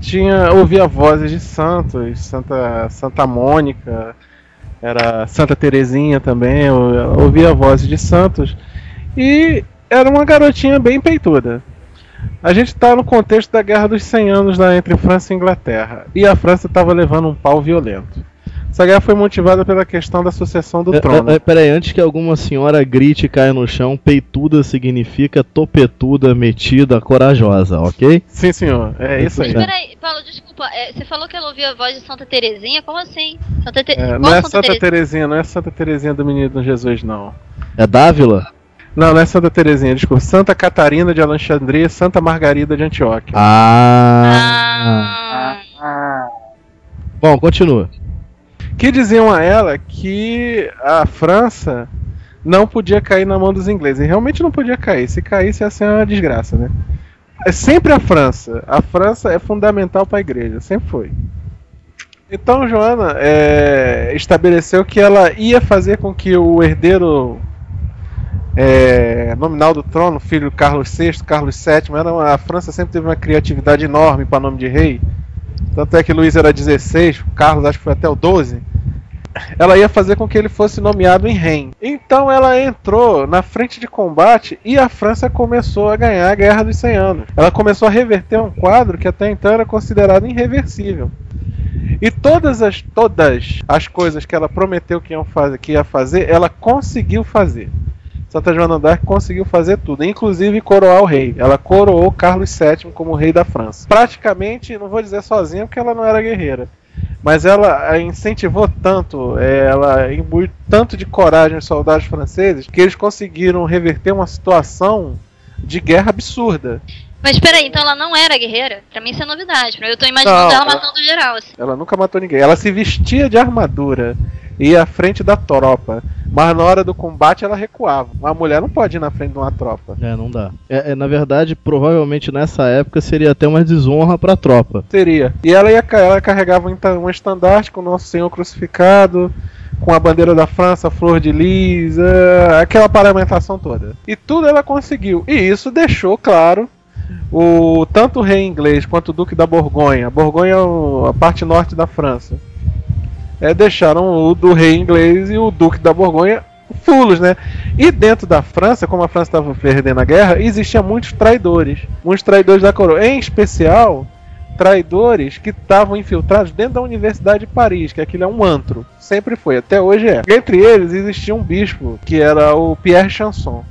tinha ouvia vozes de santos, Santa, Santa Mônica, era Santa Terezinha também, ela ouvia vozes de santos e era uma garotinha bem peituda. A gente está no contexto da Guerra dos 100 Anos lá entre França e Inglaterra e a França estava levando um pau violento. Essa guerra foi motivada pela questão da sucessão do É, trono. é, é, peraí, antes que alguma senhora grite e caia no chão, peituda significa topetuda, metida, corajosa, ok? Sim, senhor. É isso aí. É. Peraí, Paulo, desculpa. é, você falou que ela ouvia a voz de Santa Terezinha? Como assim? Santa Te... É, não é Santa Santa Terezinha? Terezinha, não é Santa Terezinha do Menino Jesus, não. É Dávila? Não, não é Santa Terezinha, desculpa. Santa Catarina de Alexandria, Santa Margarida de Antioquia. Ah. Ah, Bom, continua. Que diziam a ela que a França não podia cair na mão dos ingleses. E realmente não podia cair. Se caísse ia ser uma desgraça, né? É sempre a França. A França é fundamental para a igreja, sempre foi. Então Joana é, estabeleceu que ela ia fazer com que o herdeiro é, nominal do trono, filho Carlos VI, Carlos VII, era uma- a França sempre teve uma criatividade enorme para nome de rei. Tanto é que Luís era 16, Carlos acho que foi até o 12. Ela ia fazer com que ele fosse nomeado em rei. Então ela entrou na frente de combate e a França começou a ganhar a Guerra dos 100 Anos. Ela começou a reverter um quadro que até então era considerado irreversível. E todas as, todas as coisas que ela prometeu que, iam fazer, que ia fazer, ela conseguiu fazer. Santa Joana d'Arc conseguiu fazer tudo, inclusive coroar o rei. Ela coroou Carlos VII como rei da França. Praticamente, não vou dizer sozinha porque ela não era guerreira, mas ela a incentivou tanto, é, ela imbuiu tanto de coragem os soldados franceses que eles conseguiram reverter uma situação de guerra absurda. Mas peraí, então ela não era guerreira? Pra mim isso é novidade. Eu tô imaginando Não, ela ela- matando geral, assim. Ela nunca matou ninguém. Ela se vestia de armadura ia à frente da tropa. Mas na hora do combate ela recuava. Uma mulher não pode ir na frente de uma tropa. É, não dá. É, é, na verdade, provavelmente nessa época seria até uma desonra pra tropa. Seria. E ela, ia, ela carregava um enta- um estandarte com o Nosso Senhor crucificado, com a bandeira da França, flor de lis, é, aquela paramentação toda. E tudo ela conseguiu. E isso deixou claro o tanto o rei inglês quanto o duque da Borgonha. Borgonha é a parte norte da França. É, deixaram o do rei inglês e o duque da Borgonha fulos, né? E dentro da França, como a França estava perdendo a guerra, existiam muitos traidores, muitos traidores da coroa, em especial traidores que estavam infiltrados dentro da Universidade de Paris, que aquilo é um antro, sempre foi, até hoje é. Entre eles existia um bispo que era o Pierre Chanson.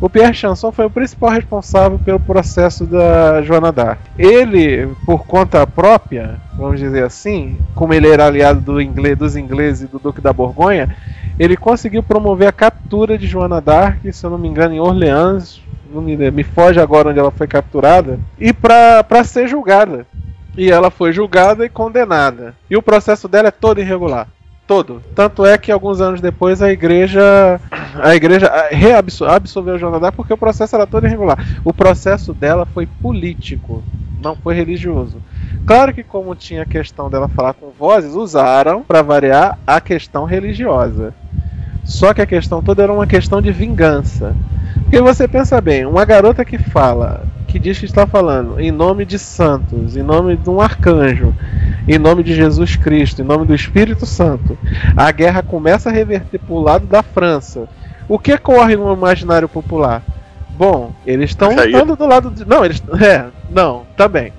O Pierre Chanson foi o principal responsável pelo processo da Joana d'Arc. Ele, por conta própria, vamos dizer assim, como ele era aliado do inglês, dos ingleses e do Duque da Borgonha, ele conseguiu promover a captura de Joana d'Arc, se eu não me engano, em Orleans, me, me foge agora onde ela foi capturada, e para ser julgada. E ela foi julgada e condenada. E o processo dela é todo irregular. Todo. Tanto é que alguns anos depois a igreja. A igreja reabsorveu Joana d'Arc porque o processo era todo irregular. O processo dela foi político, não foi religioso. Claro que como tinha a questão dela falar com vozes, usaram para variar a questão religiosa. Só que a questão toda era uma questão de vingança. Porque você pensa bem, uma garota que fala que diz que está falando em nome de santos, em nome de um arcanjo, em nome de Jesus Cristo, em nome do Espírito Santo, a guerra começa a reverter para o lado da França. O que corre no imaginário popular? Bom, eles estão lutando do lado de. Não, eles. É, não, tá bem.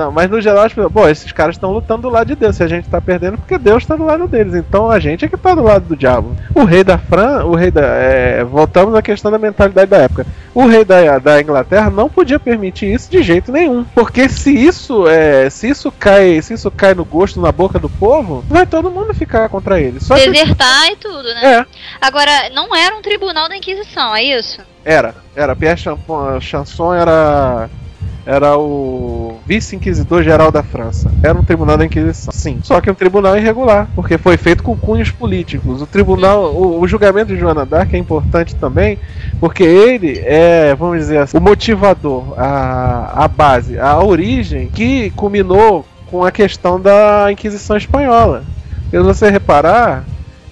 Não, mas no geral, as pessoas, bom, esses caras estão lutando do lado de Deus. Se a gente tá perdendo, porque Deus tá do lado deles. Então a gente é que tá do lado do diabo. O rei da Fran, o rei da. é, voltamos à questão da mentalidade da época. O rei da, da Inglaterra não podia permitir isso de jeito nenhum. Porque se isso é. Se isso cai. Se isso cai no gosto, na boca do povo, vai todo mundo ficar contra ele. Só que. Desertar e tudo, né? É, Agora, não era um tribunal da Inquisição, é isso? era. Era. Pierre Chanson era. Era o vice-inquisidor geral da França. Era um tribunal da Inquisição. Sim. Só que um tribunal irregular, porque foi feito com cunhos políticos. O tribunal, o, o julgamento de Joana d'Arc é importante também, porque ele é, vamos dizer assim, o motivador, a, a base, a origem que culminou com a questão da Inquisição espanhola. Se você reparar,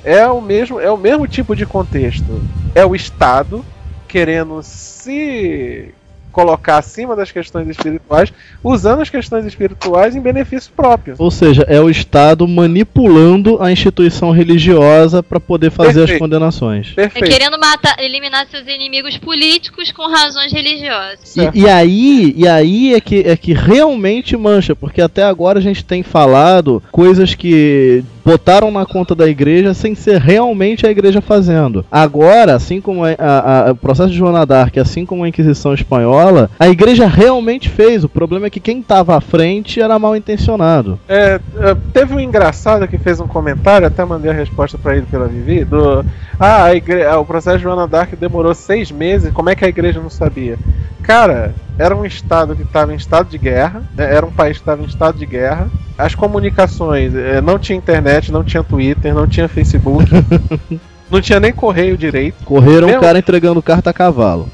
é o mesmo, é o mesmo tipo de contexto. É o Estado querendo se colocar acima das questões espirituais, usando as questões espirituais em benefício próprio. Ou seja, é o Estado manipulando a instituição religiosa para poder fazer as Perfeito. condenações. É Perfeito. querendo matar, eliminar seus inimigos políticos com razões religiosas. E, e aí, e aí é que, é que realmente mancha, porque até agora a gente tem falado coisas que botaram na conta da igreja sem ser realmente a igreja fazendo. Agora, assim como a- a- a- o processo de Joana d'Arc, assim como a Inquisição Espanhola, a igreja realmente fez. O problema é que quem estava à frente era mal intencionado. É, é, teve um engraçado que fez um comentário, até mandei a resposta pra ele pela Vivi, do ah, igre... o processo de Joana d'Arc demorou seis meses, como é que a igreja não sabia? Cara, era um estado que estava em estado de guerra, né, era um país que estava em estado de guerra, as comunicações, eh, não tinha internet, não tinha Twitter, não tinha Facebook, não tinha nem correio direito. Correram o cara entregando carta a cavalo.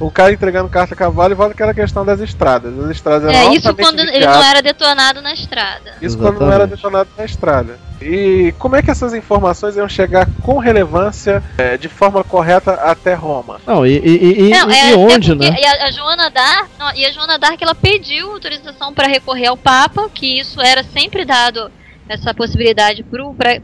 O cara entregando carta a cavalo e volta aquela questão das estradas. As estradas eram É, isso quando ele não era detonado na estrada. Isso quando não era Exatamente. detonado na estrada. E como é que essas informações iam chegar com relevância, eh, de forma correta até Roma? Não, e, e, e, Não, e é, onde, porque- né? E a, a Joana Dark, não, e a Joana Dark ela pediu autorização para recorrer ao Papa, que isso era sempre dado essa possibilidade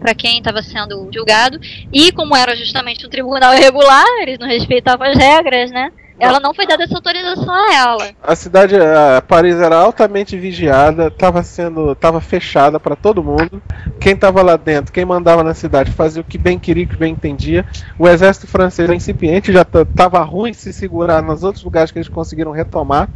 para quem estava sendo julgado. E como era justamente um tribunal irregular, eles não respeitavam as regras, né? Ela não foi dada essa autorização a ela. A cidade, a Paris era altamente vigiada, estava sendo, estava fechada para todo mundo. Quem estava lá dentro, quem mandava na cidade, fazia o que bem queria, o que bem entendia. O exército francês era incipiente, já estava ruim se segurar nos outros lugares que eles conseguiram retomar.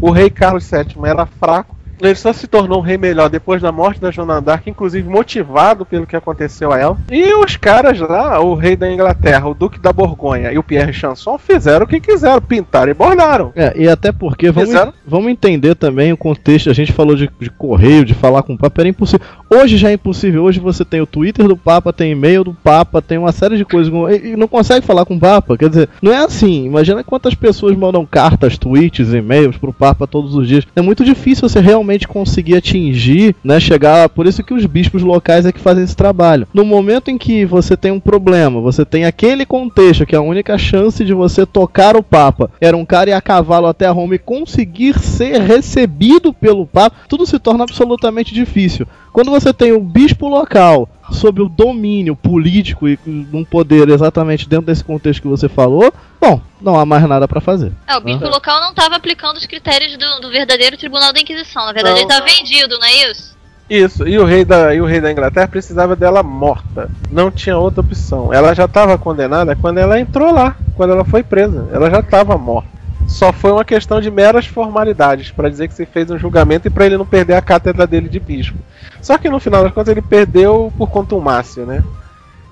O rei Carlos VII era fraco. Ele só se tornou um rei melhor depois da morte da Joana d'Arc, inclusive motivado pelo que aconteceu a ela. E os caras lá, o rei da Inglaterra, o duque da Borgonha e o Pierre Chanson fizeram o que quiseram, pintaram e bordaram. É, e até porque, vamos, Fizeram? vamos entender também o contexto. A gente falou de, de correio, de falar com o Papa, era impossível. Hoje já é impossível. Hoje você tem o Twitter do Papa, tem e-mail do Papa, tem uma série de coisas. E, e não consegue falar com o Papa. Quer dizer, não é assim. Imagina quantas pessoas mandam cartas, tweets, e-mails pro Papa todos os dias. É muito difícil você realmente conseguir atingir, né? Chegar. Por isso que os bispos locais é que fazem esse trabalho. No momento em que você tem um problema, você tem aquele contexto que a única chance de você tocar o Papa era um cara ir a cavalo até Roma e conseguir ser recebido pelo Papa, tudo se torna absolutamente difícil. Quando você tem o bispo local sob o domínio político e um poder exatamente dentro desse contexto que você falou, bom, não há mais nada pra fazer. É, o bispo local não estava aplicando os critérios do, do verdadeiro tribunal da Inquisição. Na verdade, Não. ele estava vendido, não é isso? Isso, e o rei da, e o rei da Inglaterra precisava dela morta. Não tinha outra opção. Ela já estava condenada quando ela entrou lá, quando ela foi presa. Ela já estava morta. Só foi uma questão de meras formalidades para dizer que se fez um julgamento e para ele não perder a cátedra dele de bispo. Só que no final das contas ele perdeu por contumácia, né?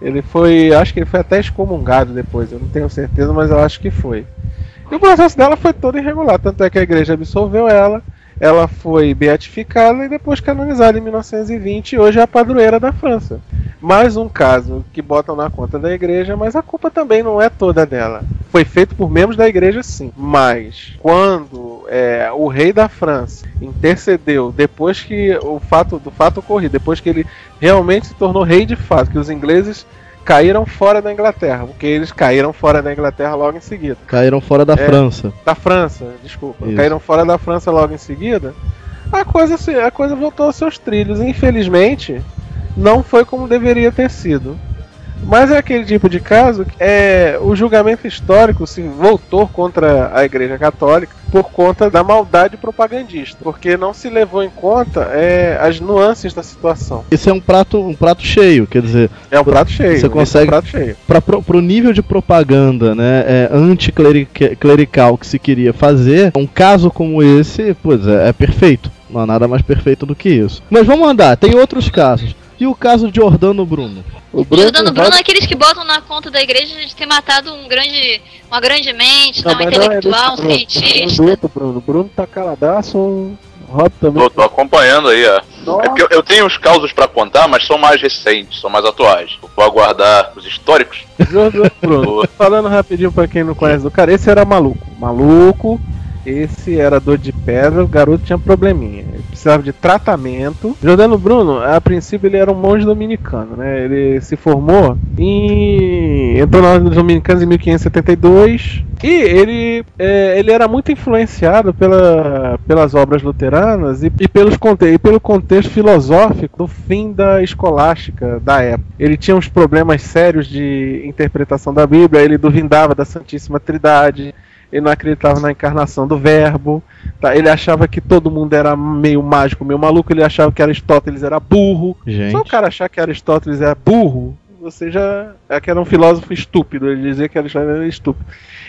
Ele foi, acho que ele foi até excomungado depois, eu não tenho certeza, mas eu acho que foi. E o processo dela foi todo irregular, tanto é que a igreja absolveu ela, ela foi beatificada e depois canonizada em 1920 e hoje é a padroeira da França. Mais um caso que botam na conta da igreja, mas a culpa também não é toda dela. Foi feito por membros da igreja, sim. Mas quando é, o rei da França intercedeu depois que o fato do fato ocorrido, depois que ele realmente se tornou rei de fato, que os ingleses caíram fora da Inglaterra, porque eles caíram fora da Inglaterra logo em seguida. Caíram fora da É. França. Da França, desculpa. Isso. Caíram fora da França logo em seguida. A coisa, a coisa voltou aos seus trilhos. Infelizmente, não foi como deveria ter sido. Mas é aquele tipo de caso que é, o julgamento histórico se voltou contra a Igreja Católica por conta da maldade propagandista, porque não se levou em conta é, as nuances da situação. Esse é um prato, um prato cheio, quer dizer, É um prato cheio. Você esse é um consegue- prato cheio. para pro nível de propaganda, né, é, anticlerical que se queria fazer, um caso como esse, pois é, é perfeito. Não há nada mais perfeito do que isso. Mas vamos andar, tem outros casos. E o caso de Jordano Bruno? O Jordano Bruno é aqueles que botam na conta da igreja de ter matado um grande, uma grande mente, não, um intelectual, um cientista. Do outro Bruno. Bruno tá caladaço, o Rob também. Tô, tô acompanhando aí, ó. É porque eu, eu tenho uns causos pra contar, mas são mais recentes, são mais atuais. Vou aguardar os históricos. Jordano Bruno. Falando rapidinho pra quem não conhece do cara, esse era maluco. Maluco, esse era dor de pedra, o garoto tinha probleminha. Precisava de tratamento. Jordano Bruno, a princípio, ele era um monge dominicano, né? Ele se formou em. entrou na Ordem dos Dominicanos em 1572. E ele, é, ele era muito influenciado pela, pelas obras luteranas e, e pelos, e pelo contexto filosófico do fim da escolástica da época. Ele tinha uns problemas sérios de interpretação da Bíblia, ele duvidava da Santíssima Trindade, ele não acreditava na encarnação do Verbo, tá? ele achava que todo mundo era meio mágico, meio maluco, ele achava que Aristóteles era burro. Gente. Só o cara achar que Aristóteles era burro, você já. É que era um filósofo estúpido, ele dizia que Aristóteles era estúpido.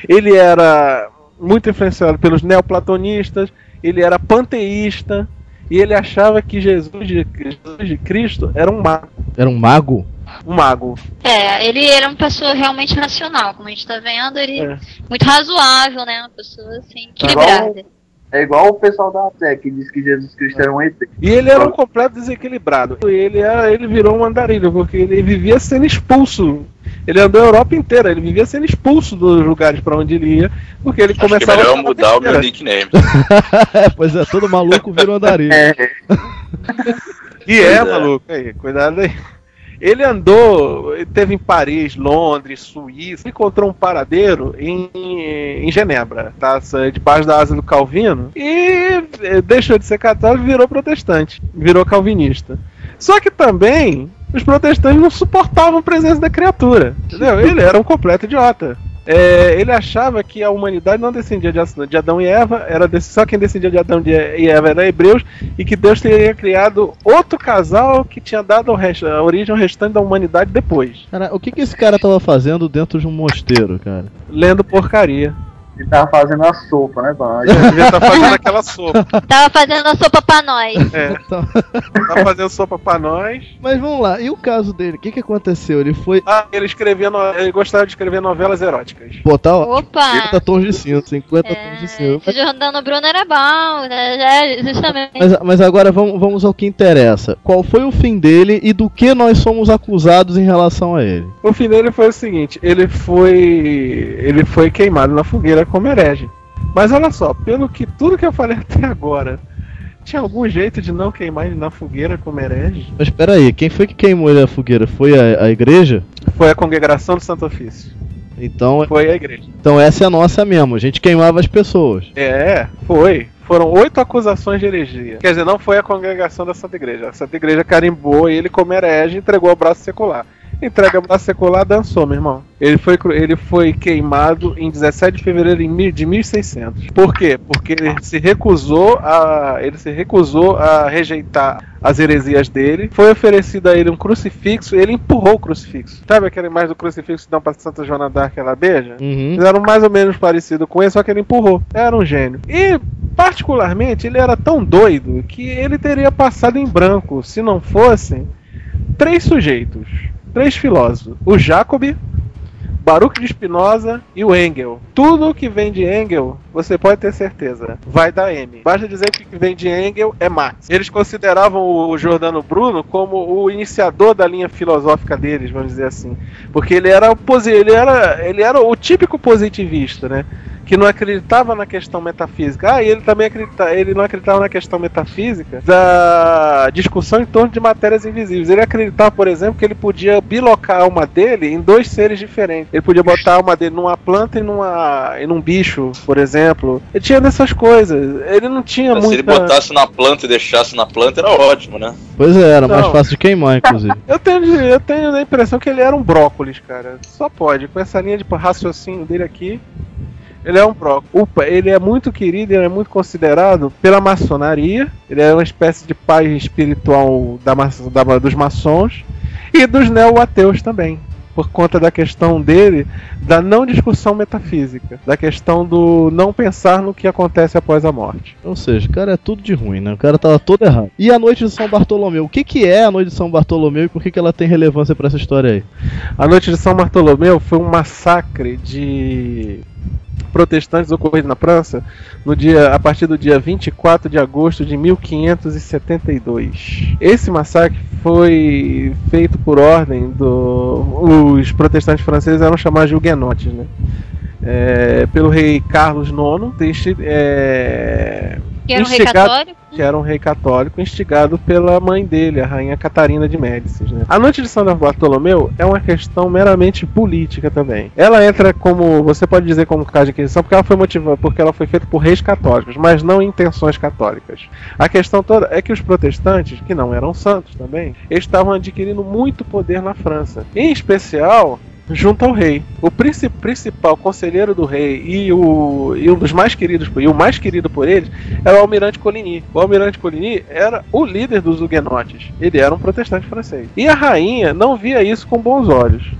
Ele era muito influenciado pelos neoplatonistas, ele era panteísta, e ele achava que Jesus de, Jesus de Cristo era um mago. Era um mago? Um mago. É, ele era uma pessoa realmente racional, como a gente tá vendo, ele É. muito razoável, né? Uma pessoa assim, Igual- equilibrada. É igual o pessoal da Sé que diz que Jesus Cristo era um ET. E ele era um completo desequilibrado. E ele, era, ele virou um andarilho, porque ele vivia sendo expulso. Ele andou a Europa inteira, ele vivia sendo expulso dos lugares pra onde ele ia, porque ele Acho que é começava melhor a mudar o meu nickname. é, pois é, todo maluco vira um andarilho. É, E é, é. maluco, aí, cuidado aí. Ele andou, teve em Paris, Londres, Suíça, encontrou um paradeiro em, em Genebra, tá? Debaixo da asa do Calvino, e eh, deixou de ser católico e virou protestante, virou calvinista. Só que também os protestantes não suportavam a presença da criatura, entendeu? Ele era um completo idiota. É, ele achava que a humanidade não descendia de Adão e Eva, era desse- só quem descendia de Adão e Eva era hebreus, e que Deus teria criado outro casal que tinha dado resto- a origem ao restante da humanidade depois, Cara, o que, que esse cara tava fazendo dentro de um mosteiro, cara? lendo porcaria. Ele tava fazendo a sopa, né, mano? Ele devia estar fazendo aquela sopa. Tava fazendo a sopa pra nós. É, Então, tá fazendo sopa pra nós. mas vamos lá, e o caso dele? O que, que aconteceu? Ele foi Ah, ele escrevia, no- ele gostava de escrever novelas eróticas. botar ó, Opa! 50 tons de cinza, 50 tons de É, esse Jordano Bruno era bom, né? Já, justamente. Mas, mas agora vamos, vamos ao que interessa. Qual foi o fim dele e do que nós somos acusados em relação a ele? O fim dele foi o seguinte: ele foi. ele foi queimado na fogueira como herege. Mas olha só, pelo que tudo que eu falei até agora, tinha algum jeito de não queimar ele na fogueira como herege? Mas espera aí, quem foi que queimou ele na fogueira? Foi a, a igreja? Foi a congregação do Santo Ofício. Então, Foi a igreja. então essa é a nossa mesmo. A gente queimava as pessoas. É, foi. Foram oito acusações de heresia. Quer dizer, não foi a congregação da Santa Igreja. A Santa Igreja carimbou ele como herege e entregou o braço secular. Entrega braço secular, dançou, meu irmão. Ele foi, ele foi queimado em 17 de fevereiro de mil- de 1600. Por quê? Porque ele se recusou a, ele se recusou a rejeitar as heresias dele. Foi oferecido a ele um crucifixo, ele empurrou o crucifixo. Sabe aquela imagem do crucifixo que dão pra Santa Joana d'Arc ela beija? Uhum. Fizeram mais ou menos parecido com ele, só que ele empurrou. Era um gênio. E, particularmente, ele era tão doido que ele teria passado em branco se não fossem três sujeitos, três filósofos: o Jacobi, Baruch de Spinoza e o Engel. Tudo que vem de Engel, você pode ter certeza, vai dar M. Basta dizer que o que vem de Engel é Marx. Eles consideravam o Jordano Bruno como o iniciador da linha filosófica deles, vamos dizer assim, porque ele era ele era ele era o típico positivista, né? Que não acreditava na questão metafísica. Ah, e ele também acredita, ele não acreditava na questão metafísica da discussão em torno de matérias invisíveis. Ele acreditava, por exemplo, que ele podia bilocar a alma dele em dois seres diferentes. Ele podia botar a alma dele numa planta e, numa, e num bicho, por exemplo. Ele tinha dessas coisas. Ele não tinha Se muita... ele botasse na planta e deixasse na planta, era ótimo, né? Pois é, era mais fácil de queimar, inclusive. Eu tenho, eu tenho a impressão que ele era um brócolis, cara. Só pode. Com essa linha de raciocínio dele aqui, ele é um brócolis. Upa, ele é muito querido, ele é muito considerado pela maçonaria. Ele é uma espécie de pai espiritual da, da- dos maçons e dos neo-ateus também. Por conta da questão dele, da não discussão metafísica, da questão do não pensar no que acontece após a morte. Ou seja, o cara é tudo de ruim, né? O cara tava todo errado. E a noite de São Bartolomeu? O que, que é a noite de São Bartolomeu e por que, que ela tem relevância pra essa história aí? A noite de São Bartolomeu foi um massacre de protestantes ocorrido na França no dia, a partir do dia 24 de agosto de 1572. Esse massacre foi feito por ordem do. Os protestantes franceses eram chamados de huguenotes, né? É, pelo rei Carlos IX, deste- é, Que era um rei católico. que era um rei católico instigado pela mãe dele, a rainha Catarina de Médicis. Né? A noite de São Bartolomeu é uma questão meramente política também. Ela entra como, você pode dizer como caso de aquisição, porque ela foi motivada, porque ela foi feita por reis católicos, mas não intenções católicas. A questão toda é que os protestantes, que não eram santos também, estavam adquirindo muito poder na França. Em especial, junto ao rei. O princi- principal conselheiro do rei e, o, e um dos mais queridos, e o mais querido por eles, era o almirante Coligny. O almirante Coligny era o líder dos huguenotes. Ele era um protestante francês. E a rainha não via isso com bons olhos.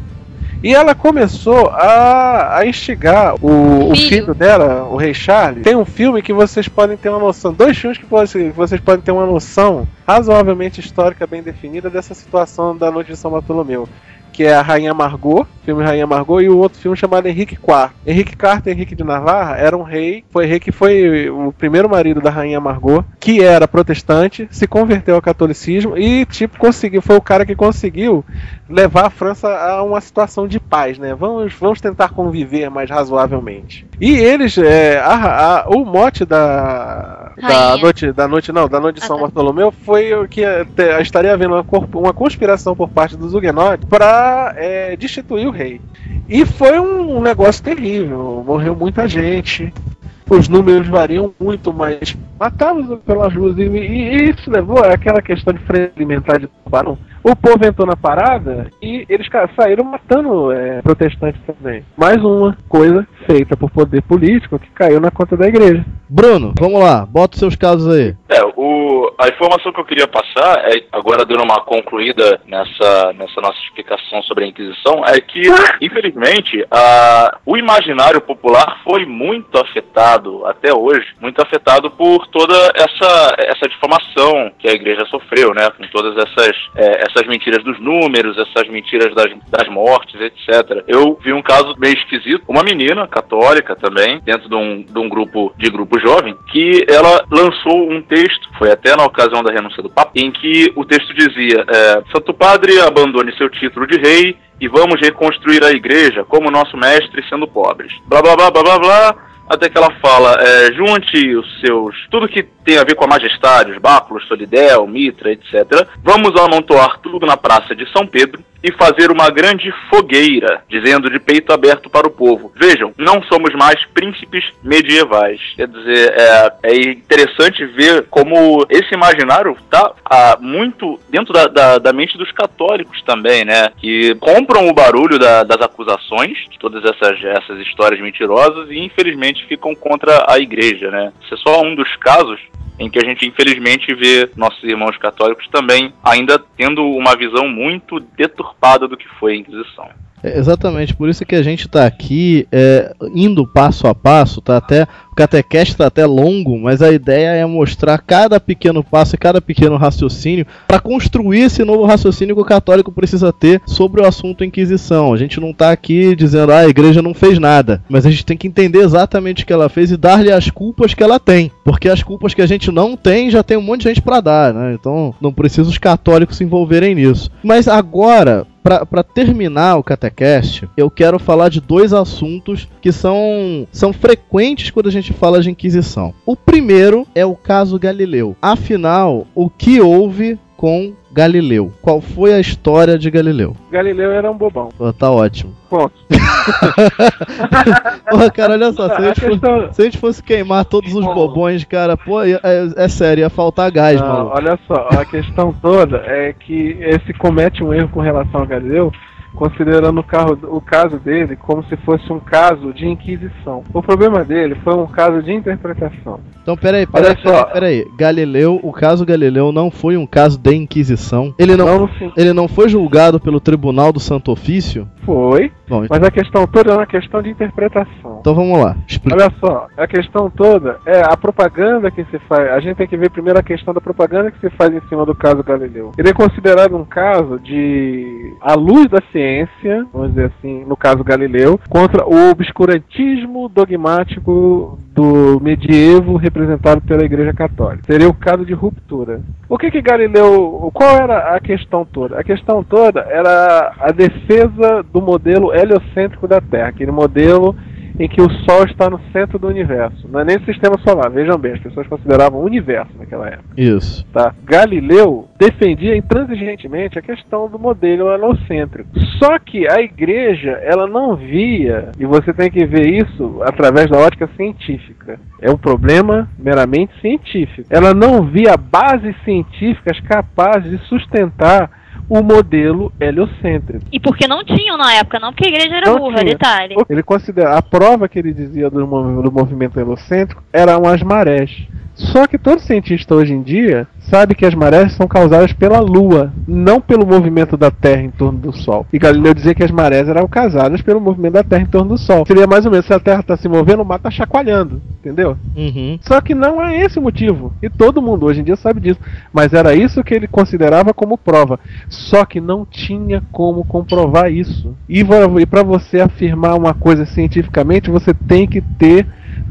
E ela começou a, a instigar o, o Filho. dela, o rei Charles. Tem um filme que vocês podem ter uma noção, dois filmes que vocês, que vocês podem ter uma noção razoavelmente histórica bem definida dessa situação da Noite de São Bartolomeu que é a Rainha Margot, filme Rainha Margot, e o outro filme chamado Henrique IV. Henrique IV Henrique de Navarra era um rei, foi rei que foi o primeiro marido da Rainha Margot, que era protestante, se converteu ao catolicismo e tipo conseguiu, foi o cara que conseguiu levar a França a uma situação de paz, né? Vamos, vamos tentar conviver mais razoavelmente. E eles, é, a- a- o mote da da noite, da noite não, da noite de Ah, São tá. Bartolomeu foi o que te- estaria havendo uma, uma conspiração por parte dos huguenotes para destituir o rei. E foi um, um negócio terrível, morreu muita gente. Os números variam muito, mas matávamos pelas ruas. E, e- isso levou àquela questão de freio alimentar de tubarão. O povo entrou na parada e eles saíram matando eh, protestantes também. Mais uma coisa feita por poder político que caiu na conta da igreja. Bruno, vamos lá, bota os seus casos aí. É, o, a informação que eu queria passar, é, agora dando uma concluída nessa, nessa nossa explicação sobre a Inquisição, é que, infelizmente, a, o imaginário popular foi muito afetado, até hoje, muito afetado por toda essa, essa difamação que a igreja sofreu, né? Com todas essas, é, essas mentiras dos números, essas mentiras das, das mortes, etc. Eu vi um caso bem esquisito, uma menina católica também, dentro de um, de um grupo de grupo jovem, que ela lançou um texto, foi até na ocasião da renúncia do Papa, em que o texto dizia: é, Santo Padre, abandone seu título de rei e vamos reconstruir a igreja como nosso mestre sendo pobres. Blá blá blá blá blá blá. Até que ela fala, é, junte os seus. tudo que tem a ver com a majestade, os báculos, solidel, mitra, etc. Vamos amontoar tudo na praça de São Pedro e fazer uma grande fogueira, dizendo de peito aberto para o povo. Vejam, não somos mais príncipes medievais. Quer dizer, é, é interessante ver como esse imaginário está muito dentro da, da, da mente dos católicos também, né? Que compram o barulho da- das acusações, de todas essas, essas histórias mentirosas, e infelizmente ficam contra a igreja, né? Isso é só um dos casos em que a gente infelizmente vê nossos irmãos católicos também ainda tendo uma visão muito deturpada do que foi a Inquisição. É, exatamente, por isso que a gente tá aqui é, indo passo a passo, tá até o Catecast tá até longo, mas a ideia é mostrar cada pequeno passo e cada pequeno raciocínio para construir esse novo raciocínio que o católico precisa ter sobre o assunto Inquisição. A gente não tá aqui dizendo ah, a igreja não fez nada, mas a gente tem que entender exatamente o que ela fez e dar-lhe as culpas que ela tem, porque as culpas que a gente não tem já tem um monte de gente para dar, né? Então não precisa os católicos se envolverem nisso. Mas agora para terminar o Catecast, eu quero falar de dois assuntos que são, são frequentes quando a gente fala de Inquisição. O primeiro é o caso Galileu. Afinal, o que houve com Galileu? Qual foi a história de Galileu? Galileu era um bobão. Pô, tá ótimo. Ponto. Porra, cara, olha só, se a, gente fosse, questão- se a gente fosse queimar todos os bobões, cara, pô, ia- é, é sério, ia faltar gás, Não, maluco. olha só, a questão toda é que esse comete um erro com relação a Galileu, considerando o, carro- o caso dele como se fosse um caso de inquisição. O problema dele foi um caso de interpretação. Então, peraí, peraí, peraí, peraí. Galileu, o caso Galileu não foi um caso de Inquisição. Ele não, Não ele não foi julgado pelo Tribunal do Santo Ofício? foi, Bom, mas a questão toda é uma questão de interpretação. então vamos lá. Explica. Olha só, a questão toda é a propaganda que se faz. A gente tem que ver primeiro a questão da propaganda que se faz em cima do caso Galileu. Ele é considerado um caso de à luz da ciência, vamos dizer assim, no caso Galileu, contra o obscurantismo dogmático do medievo representado pela Igreja Católica. Seria o caso de ruptura. O que que Galileu, qual era a questão toda? A questão toda era a defesa do modelo heliocêntrico da Terra, aquele modelo em que o Sol está no centro do universo. Não é nem o sistema solar, vejam bem, as pessoas consideravam o universo naquela época. Isso. Tá? Galileu defendia intransigentemente a questão do modelo helocêntrico. Só que a igreja, ela não via, e você tem que ver isso através da ótica científica. É um problema meramente científico. Ela não via bases científicas capazes de sustentar o modelo heliocêntrico. E porque não tinham na época, não porque a igreja era Não burra, tinha. detalhe. Ele considera a prova que ele dizia do, do movimento helocêntrico eram as marés. Só que todo cientista hoje em dia sabe que as marés são causadas pela Lua, não pelo movimento da Terra em torno do Sol. E Galileu dizia que as marés eram causadas pelo movimento da Terra em torno do Sol. Seria mais ou menos se a Terra está se movendo, o mar está chacoalhando, entendeu? Uhum. Só que não é esse o motivo. E todo mundo hoje em dia sabe disso. Mas era isso que ele considerava como prova. Só que não tinha como comprovar isso. E para você afirmar uma coisa cientificamente, você tem que ter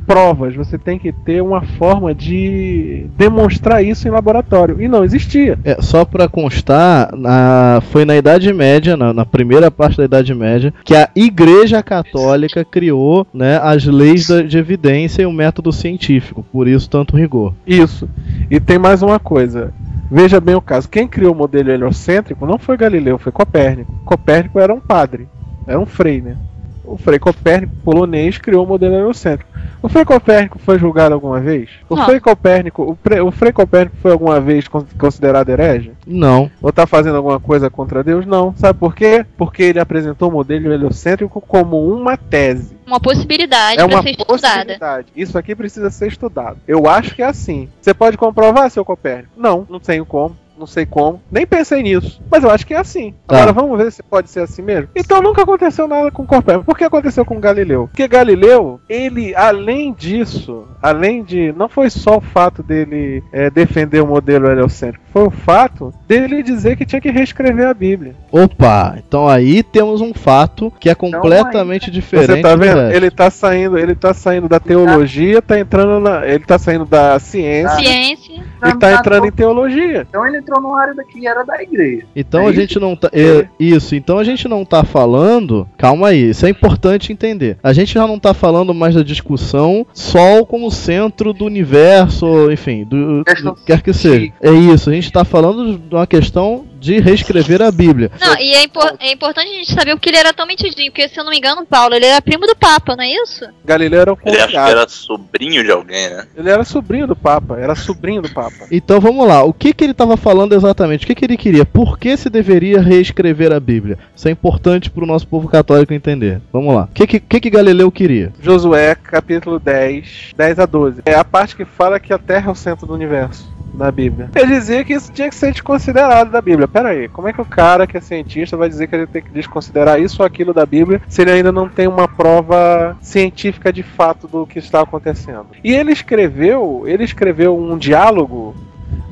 provas, você tem que ter uma forma de demonstrar isso em laboratório. E não existia. É, só pra constar, na- foi na Idade Média, na, na primeira parte da Idade Média, que a Igreja Católica criou né, as leis da- de evidência e o método científico. Por isso, tanto rigor. Isso. E tem mais uma coisa. Veja bem o caso. Quem criou o modelo heliocêntrico não foi Galileu, foi Copérnico. Copérnico era um padre, era um frei, né? O frei Copérnico, polonês, criou o modelo heliocêntrico. O frei Copérnico foi julgado alguma vez? O Não. frei Copérnico, o, pre- o frei Copérnico foi alguma vez con- considerado herege? Não. Ou tá fazendo alguma coisa contra Deus? Não. Sabe por quê? Porque ele apresentou o modelo heliocêntrico como uma tese. Uma possibilidade É pra uma ser estudada. possibilidade. Isso aqui precisa ser estudado. Eu acho que é assim. Você pode comprovar, seu Copérnico? Não, não tenho como. Não sei como. Nem pensei nisso. Mas eu acho que é assim. Tá. Agora vamos ver se pode ser assim mesmo. Então nunca aconteceu nada com Copérnico. Por que aconteceu com Galileu? Porque Galileu, ele, além disso, além de. Não foi só o fato dele é, defender o modelo heliocêntrico. Foi o fato dele dizer que tinha que reescrever a Bíblia. Opa, então aí temos um fato que é completamente diferente. Você tá do vendo? Ele tá saindo, ele tá saindo da teologia, tá entrando na. Ele tá saindo da ciência Ciência. e tá entrando em teologia. Então ele entrou numa área que era da igreja. Então É a isso? gente não tá. é, isso, então a gente não tá falando. Calma aí, isso é importante entender. A gente já não tá falando mais da discussão Sol como centro do universo, enfim, do, do que quer que seja. É isso, a gente tá falando de uma questão de reescrever a Bíblia. Não, e é, impor- é importante a gente saber porque ele era tão metidinho, porque se eu não me engano, Paulo, ele era primo do Papa, não é isso? Galileu era o Ele acha que era sobrinho de alguém, né? Ele era sobrinho do Papa, era sobrinho do Papa. Então vamos lá, o que, que ele estava falando exatamente? O que, que ele queria? Por que se deveria reescrever a Bíblia? Isso é importante para o nosso povo católico entender. Vamos lá. O que, que, que, que Galileu queria? Josué, capítulo 10, 10 a 12. É a parte que fala que a Terra é o centro do universo. Na Bíblia. Ele dizia que isso tinha que ser desconsiderado da Bíblia. Pera aí, como é que o cara que é cientista vai dizer que ele tem que desconsiderar isso ou aquilo da Bíblia se ele ainda não tem uma prova científica de fato do que está acontecendo? E ele escreveu, ele escreveu um diálogo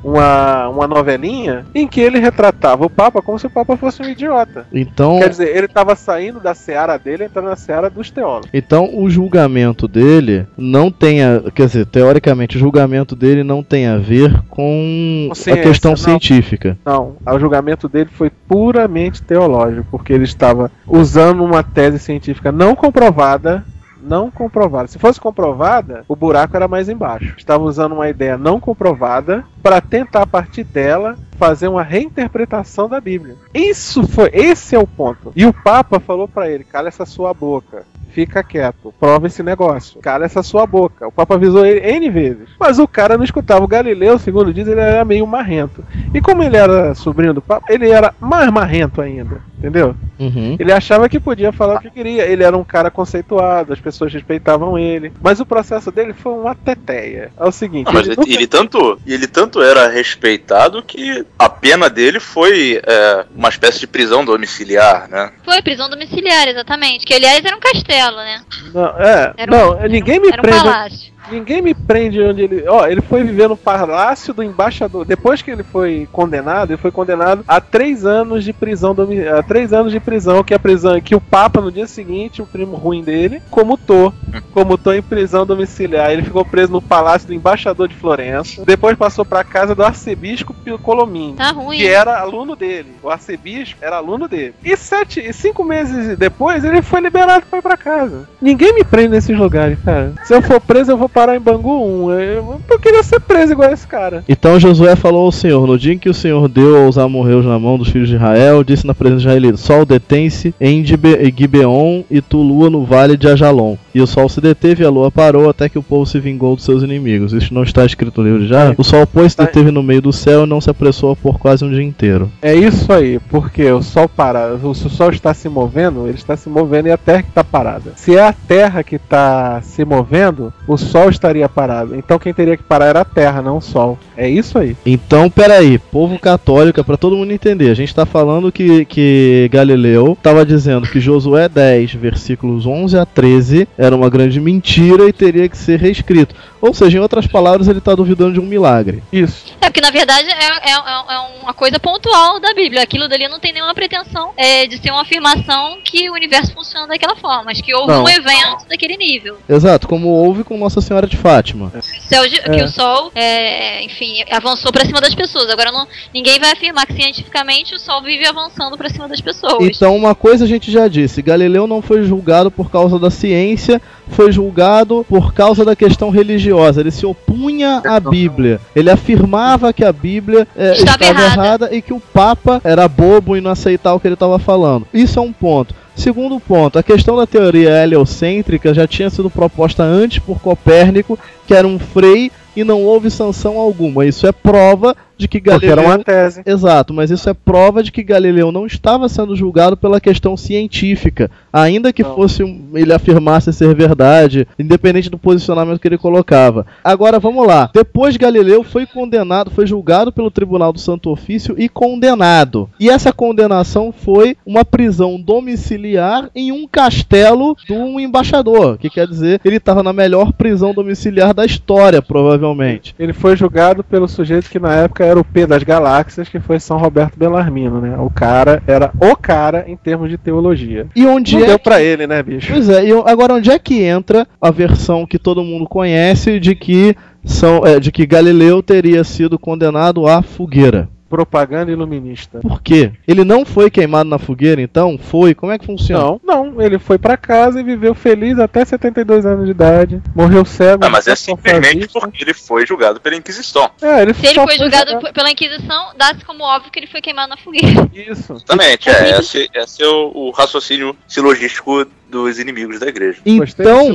uma, uma novelinha em que ele retratava o Papa como se o Papa fosse um idiota. Então, Quer dizer, ele estava saindo da seara dele e entrando na seara dos teólogos. então o julgamento dele não tem a, quer dizer, teoricamente o julgamento dele não tem a ver com a questão não. científica. Não, o julgamento dele foi puramente teológico, porque ele estava usando uma tese científica não comprovada. Não comprovada. Se fosse comprovada, o buraco era mais embaixo. Estava usando uma ideia não comprovada para tentar a partir dela fazer uma reinterpretação da Bíblia. Isso foi, esse é o ponto. E o Papa falou para ele: "Cala essa sua boca. Fica quieto, prova esse negócio. Cala essa sua boca. O Papa avisou ele N vezes. Mas o cara não escutava. O Galileu, segundo diz, ele era meio marrento. E como ele era sobrinho do Papa, ele era mais marrento ainda. Entendeu? Uhum. Ele achava que podia falar o que queria. Ele era um cara conceituado, as pessoas respeitavam ele. Mas o processo dele foi uma teteia. É o seguinte: Ah, mas ele ele, nunca- ele tanto, ele tanto era respeitado que a pena dele foi é, uma espécie de prisão domiciliar, né? Foi prisão domiciliar, exatamente. Que aliás era um castelo, né? Não, é, Era um- não, era um- ninguém me Era um prende. palácio. Ninguém me prende onde ele. Ó, ele foi viver no palácio do embaixador. Depois que ele foi condenado, ele foi condenado a três anos de prisão domi- a três anos de prisão, que a prisão que o Papa no dia seguinte, o primo ruim dele, comutou. Comutou em prisão domiciliar. Ele ficou preso no palácio do embaixador de Florença. Depois passou pra casa do arcebispo Pio Colominho. Tá ruim. Que era aluno dele. O arcebispo era aluno dele. E sete, e cinco meses depois, ele foi liberado pra ir pra casa. Ninguém me prende nesses lugares, cara. Se eu for preso, eu vou parar em Bangu 1. Eu, eu queria ser preso igual esse cara. Então Josué falou ao Senhor: No dia em que o Senhor deu aos amorreus na mão dos filhos de Israel, disse na presença de israelitas: Sol detém-se em Gibe- Gibeon e tu lua no vale de Ajalon. E o sol se deteve e a lua parou até que o povo se vingou dos seus inimigos. Isso não está escrito no livro já? É. O sol, pois, se Tá. deteve no meio do céu e não se apressou por quase um dia inteiro. É isso aí, porque o sol para, se o sol está se movendo, ele está se movendo e a terra que está parada. Se é a terra que está se movendo, o sol estaria parado. Então quem teria que parar era a terra, não o sol. É isso aí. Então, peraí, povo católico, é pra todo mundo entender. A gente tá falando que, que Galileu tava dizendo que Josué 10, versículos 11 a 13, era uma grande mentira e teria que ser reescrito. Ou seja, em outras palavras, ele tá duvidando de um milagre. Isso. É porque na verdade é, é- é- é uma coisa pontual da Bíblia. Aquilo dali não tem nenhuma pretensão é, de ser uma afirmação que o universo funciona daquela forma, mas que houve Não. um evento daquele nível. Exato, como houve com Nossa Senhora de Fátima. Que o, céu de- É. que o Sol, é, enfim, avançou pra cima das pessoas. Agora não, ninguém vai afirmar que cientificamente o Sol vive avançando pra cima das pessoas. Então, uma coisa a gente já disse: Galileu não foi julgado por causa da ciência, foi julgado por causa da questão religiosa. Ele se opunha à Bíblia. Ele afirmava que a Bíblia eh, Estava estava errada. errada e que o Papa era bobo e não aceitar o que ele estava falando. Isso é um ponto. Segundo ponto, a questão da teoria heliocêntrica já tinha sido proposta antes por Copérnico, que era um frei e não houve sanção alguma. Isso é prova de que Porque Galileu era uma tese. Exato, mas isso é prova de que Galileu não estava sendo julgado pela questão científica, ainda que Não. fosse ele afirmasse ser verdade, independente do posicionamento que ele colocava. Agora vamos lá. Depois Galileu foi condenado, foi julgado pelo Tribunal do Santo Ofício e condenado. E essa condenação foi uma prisão domiciliar em um castelo de um embaixador, que quer dizer, ele estava na melhor prisão domiciliar da história, provavelmente. Ele foi julgado pelo sujeito que na época era o P das galáxias, que foi São Roberto Bellarmino, né? O cara era o cara em termos de teologia. E onde Não é deu pra ele, né, bicho? Pois é, e agora onde é que entra a versão que todo mundo conhece de que são é, de que Galileu teria sido condenado à fogueira? Propaganda iluminista. Por quê? Ele não foi queimado na fogueira, então? Foi? Como é que funciona? Não, não, ele foi pra casa e viveu feliz até 72 anos de idade. Morreu cego. Ah, mas é simplesmente porque ele foi julgado pela Inquisição. É, ele Se ele foi julgado pela Inquisição, dá-se como óbvio que ele foi queimado na fogueira. Isso. Exatamente, é, esse, esse é o, o raciocínio silogístico dos inimigos da igreja. Então,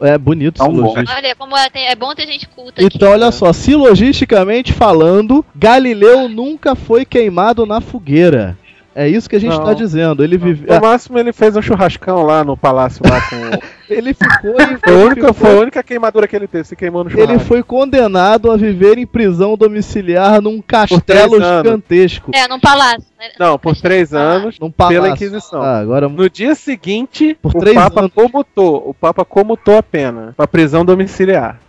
é bonito Tão bom. silogista. Olha, como é, tem- é bom ter gente culta aqui. Então, olha só, silogisticamente falando, Galileu nunca foi queimado na fogueira. É isso que a gente Não. está dizendo. Ele vive... No máximo ele fez um churrascão lá no palácio lá com. ele ficou em- Foi a, única, foi a única queimadura que ele teve, se queimou no churrasco. Ele foi condenado a viver em prisão domiciliar num castelo gigantesco. É, num palácio. Né? Não, por três anos. Num palácio. Pela Inquisição. Ah, agora No dia seguinte, Por o três Papa anos. comutou. O Papa comutou a pena pra prisão domiciliar.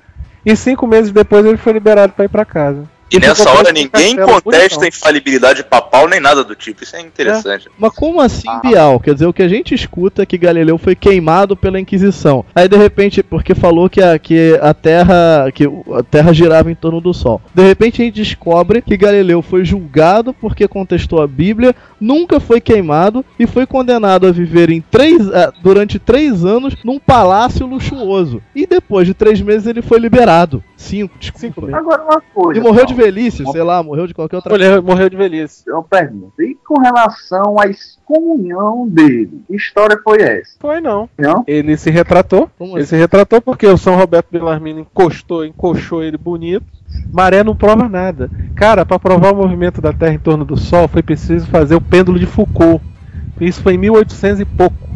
E cinco meses depois ele foi liberado pra ir pra casa. E nessa hora ninguém contesta a infalibilidade papal nem nada do tipo. Isso é interessante. Mas como assim, Ah. Bial? Quer dizer, o que a gente escuta é que Galileu foi queimado pela Inquisição. Aí de repente, porque falou que a, que a Terra que a Terra girava em torno do Sol. De repente a gente descobre que Galileu foi julgado porque contestou a Bíblia, nunca foi queimado e foi condenado a viver em três, ah, durante três anos num palácio luxuoso. E depois de três meses ele foi liberado. Cinco, desculpa. Cinco meses. Agora uma coisa. E morreu de velhice, sei lá, morreu de qualquer outra Morreu, morreu de velhice. Eu pergunto. E com relação à excomunhão dele? Que história foi essa? Foi não. Não? Ele se retratou. Como Ele assim? se retratou porque o São Roberto Bellarmino encostou, encoxou ele bonito. Maré não prova nada. Cara, para provar o movimento da Terra em torno do Sol foi preciso fazer o pêndulo de Foucault. Isso foi em 1800 e pouco.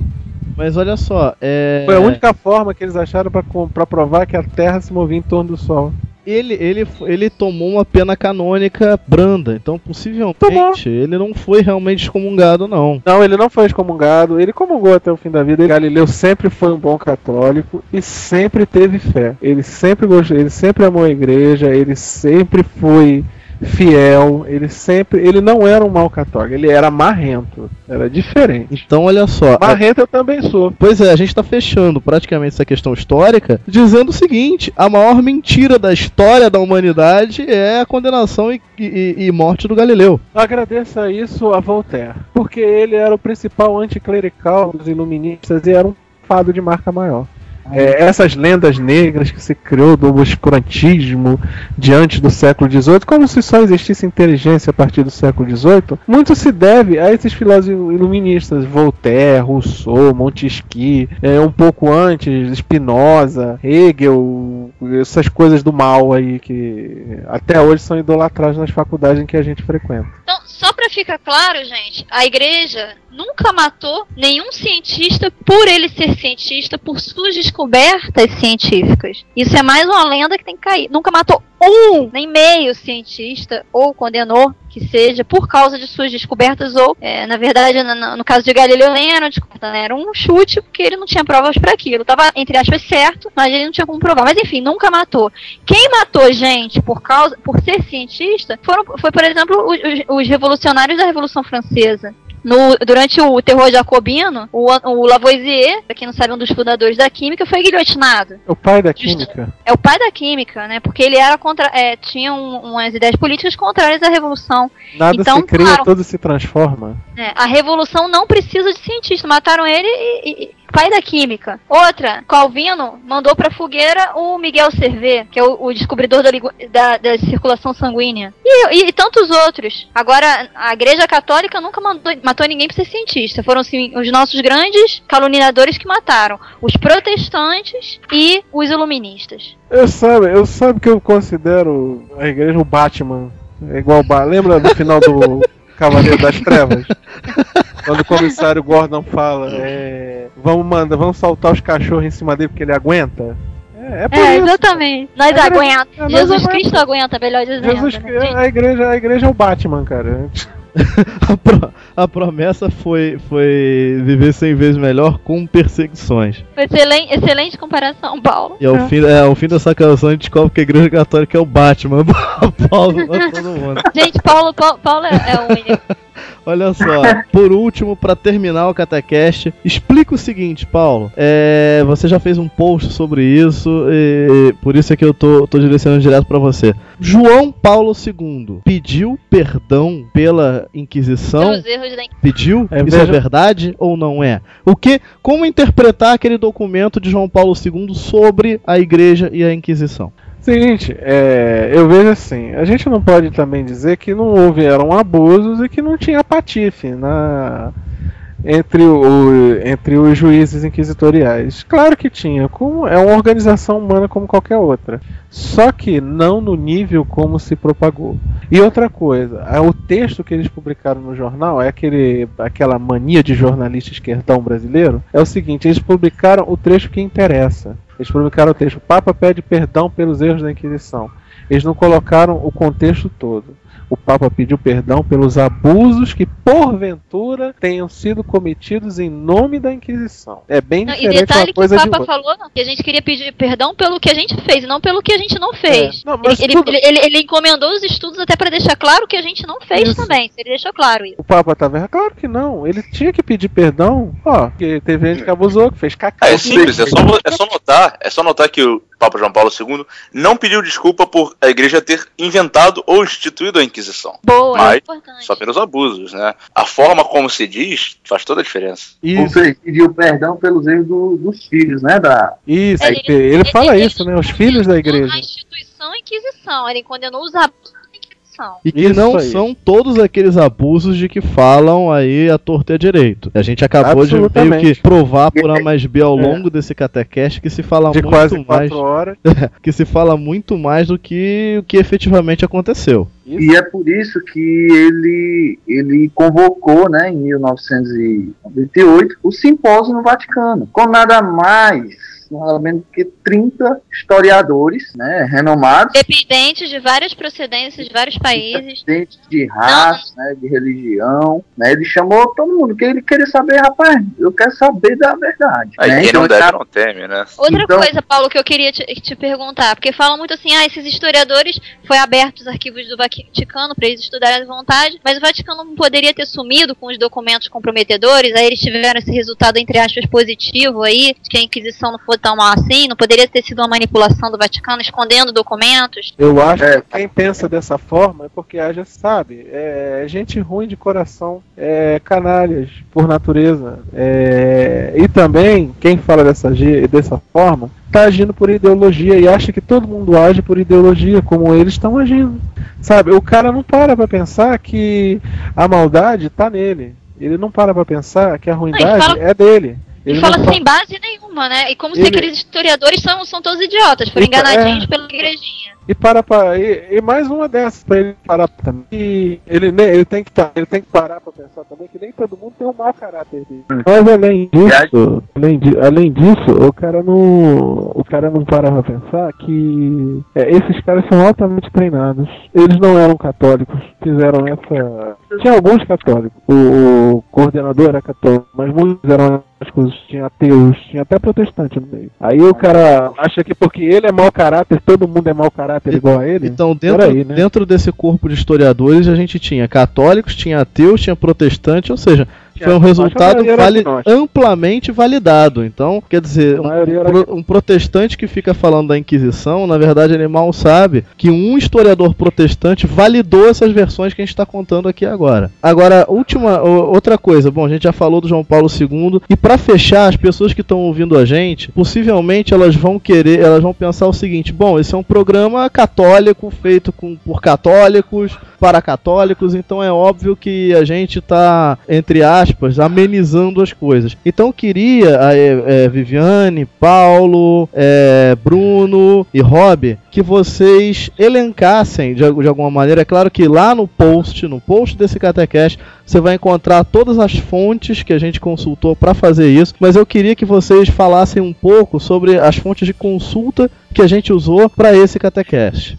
Mas olha só, é. Foi a única forma que eles acharam para provar que a Terra se movia em torno do Sol. ele, ele, ele tomou uma pena canônica branda, então possivelmente Tomou. ele não foi realmente excomungado, não. Não, ele não foi excomungado, ele comungou até o fim da vida. Galileu sempre foi um bom católico e sempre teve fé. Ele sempre gostou, ele sempre amou a igreja, ele sempre foi fiel, ele sempre, ele não era um mau católico, ele era marrento, era diferente. Então, olha só. a- Marrento eu também sou. Pois é, a gente tá fechando praticamente essa questão histórica dizendo o seguinte: a maior mentira da história da humanidade é a condenação e, e- e morte do Galileu. Agradeça isso a Voltaire, porque ele era o principal anticlerical dos iluministas e era um fado de marca maior. É, essas lendas negras que se criou do obscurantismo diante do século XVIII, como se só existisse inteligência a partir do século XVIII, muito se deve a esses filósofos iluministas, Voltaire, Rousseau, Montesquieu, é, um pouco antes, Spinoza, Hegel, essas coisas do mal aí que até hoje são idolatradas nas faculdades em que a gente frequenta. Então, só pra ficar claro, gente, a igreja nunca matou nenhum cientista por ele ser cientista, por suas descobertas científicas. Isso é mais uma lenda que tem que cair. Nunca matou um, nem meio cientista, ou condenou que seja por causa de suas descobertas, ou, é, na verdade, no, no- caso de Galileu, nem era descoberta, né? era um chute, porque ele não tinha provas para aquilo. Tava, entre aspas, certo, mas ele não tinha como provar. Mas enfim, nunca matou. Quem matou gente por causa, por ser cientista, foram, foi, por exemplo, os- os revolucionários da Revolução Francesa. No- durante o terror jacobino, o, o Lavoisier, pra quem não sabe, um dos fundadores da química, foi guilhotinado. O pai da química. É o pai da química, né? Porque ele era contra, é, tinha um- umas ideias políticas contrárias à revolução. Nada Então, se cria, claro. tudo se transforma. né? A revolução não precisa de cientista. Mataram ele e- e- pai da química. Outra, Calvino mandou pra fogueira o Miguel Servet, que é o, o descobridor da, da- da circulação sanguínea. E, e- e tantos outros. Agora, a Igreja Católica nunca mandou- matou ninguém pra ser cientista. Foram sim, os nossos grandes caluniadores que mataram. Os protestantes e os iluministas. Eu sabe, eu sabe que eu considero a igreja o Batman. É igual o ba Lembra do final do Cavaleiro das Trevas? Quando o comissário Gordon fala, é, vamos mandar, vamos soltar os cachorros em cima dele porque ele aguenta. É, é por É, isso. exatamente. Nós A igreja- aguenta. é, nós Jesus aguenta. Cristo aguenta, melhor dizendo. Jesus, né, a igreja, a igreja é o Batman, cara. A, pro- a promessa foi, foi viver 100 vezes melhor com perseguições. Excelente, excelente comparação, Paulo. E ao, É. fim, é, ao fim dessa canção a gente descobre que a igreja católica é o Batman. Paulo todo mundo. Gente, Paulo, Paulo, Paulo é, é o único. Olha só, por último, pra terminar o Catecast, explica o seguinte, Paulo. É, você já fez um post sobre isso, e por isso é que eu tô, tô direcionando direto pra você. João Paulo II pediu perdão pela Inquisição? Pediu? É, Isso é verdade ou não é? O que? Como interpretar aquele documento de João Paulo II sobre a Igreja e a Inquisição? Seguinte, é, eu vejo assim, a gente não pode também dizer que não houveram abusos e que não tinha patife na, entre, o, entre os juízes inquisitoriais. Claro que tinha, como é uma organização humana como qualquer outra. Só que não no nível como se propagou. E outra coisa, a- o texto que eles publicaram no jornal é aquele, aquela mania de jornalista esquerdão brasileiro. É o seguinte, eles publicaram o trecho que interessa. Eles publicaram o texto: Papa pede perdão pelos erros da Inquisição. eles não colocaram o contexto todo o Papa pediu perdão pelos abusos que, porventura, tenham sido cometidos em nome da Inquisição. É bem Não, diferente e detalhe uma coisa que o de Papa outra. falou que a gente queria pedir perdão pelo que a gente fez, não pelo que a gente não fez. É. Não, mas ele, tudo- ele, ele, ele encomendou os estudos até pra deixar claro que a gente não fez Isso. também. Ele deixou claro isso. O Papa tava errado? Claro que não. Ele tinha que pedir perdão. Ó, porque teve gente que abusou, que fez cacau. É, simples, é só, é só notar, é só notar que o Papa João Paulo II não pediu desculpa por a igreja ter inventado ou instituído a Inquisição. Boa, Mas, é importante. Só pelos abusos, né? A forma como se diz faz toda a diferença. Ou Isso. seja, pediu perdão pelos erros do- dos filhos, né? Da, Isso, Ele- ele, fala ele- isso, né? Os filhos da igreja. A instituição Inquisição. Ele condenou os abusos E que Isso não aí. são todos aqueles abusos de que falam aí a torta e a direito. A gente acabou de meio que provar por A mais B ao longo desse catecast que se fala De muito quase mais quatro horas. que se fala muito mais do que o que efetivamente aconteceu. Isso. E é por isso que ele, ele convocou, né, em 1998, o simpósio no Vaticano, com nada mais, nada menos que 30 historiadores, né, renomados, Dependentes de várias procedências, de vários países. independentes de raça, né, de religião, né, ele chamou todo mundo, que ele queria saber, rapaz, eu quero saber da verdade. Aí né, quem então não deve tá- não teme, né? Outra Então- coisa, Paulo, que eu queria te, te perguntar, porque falam muito assim, ah, esses historiadores foi aberto os arquivos do Vaticano para eles estudarem à vontade, mas o Vaticano não poderia ter sumido com os documentos comprometedores, aí eles tiveram esse resultado, entre aspas, positivo aí, de que a Inquisição não foi tão mal assim, não poderia ter sido uma manipulação do Vaticano escondendo documentos. Eu acho É. que quem pensa dessa forma é porque já sabe, é gente ruim de coração, é canalhas por natureza. é, e também, quem fala dessa, dessa forma, tá agindo por ideologia e acha que todo mundo age por ideologia, como eles estão agindo. Sabe, o cara não para pra pensar que a maldade tá nele. Ele não para pra pensar que a ruindade fala- é dele. Ele E fala não fa- sem base nenhuma, né? E como se Ele- aqueles historiadores são, são todos idiotas, foram Então, enganadinhos é. pela igrejinha. E para para e, e mais uma dessas para ele parar também. E ele ne- ele tem que tá, ele tem que parar para pensar também que nem todo mundo tem um mau caráter dele. Mas além disso, além, di- além disso, o cara não o cara não para pra pensar que é, esses caras são altamente treinados. Eles não eram católicos, fizeram essa tinha alguns católicos. O, o coordenador era católico, mas muitos eram agnósticos, tinha ateus, tinha até protestante no meio. Aí o cara acha que porque ele é mau caráter, todo mundo é mau caráter igual a ele. Então, dentro, Peraí, né? dentro desse corpo de historiadores, a gente tinha católicos, tinha ateus, tinha protestantes, ou seja, foi um resultado vali- amplamente validado. Então, quer dizer, um, um protestante que fica falando da Inquisição, na verdade, ele mal sabe que um historiador protestante validou essas versões que a gente está contando aqui agora. Agora, última, outra coisa, bom, a gente já falou do João Paulo II, e para fechar, as pessoas que estão ouvindo a gente, possivelmente elas vão querer, elas vão pensar o seguinte: bom, esse é um programa católico feito com, por católicos para católicos, então é óbvio que a gente está, entre aspas, amenizando as coisas. Então queria, a, é, é, Viviane, Paulo, é, Bruno e Rob, que vocês elencassem de, de alguma maneira. É claro que lá no post, no post desse Catecast, você vai encontrar todas as fontes que a gente consultou para fazer isso, mas eu queria que vocês falassem um pouco sobre as fontes de consulta que a gente usou para esse Catecast.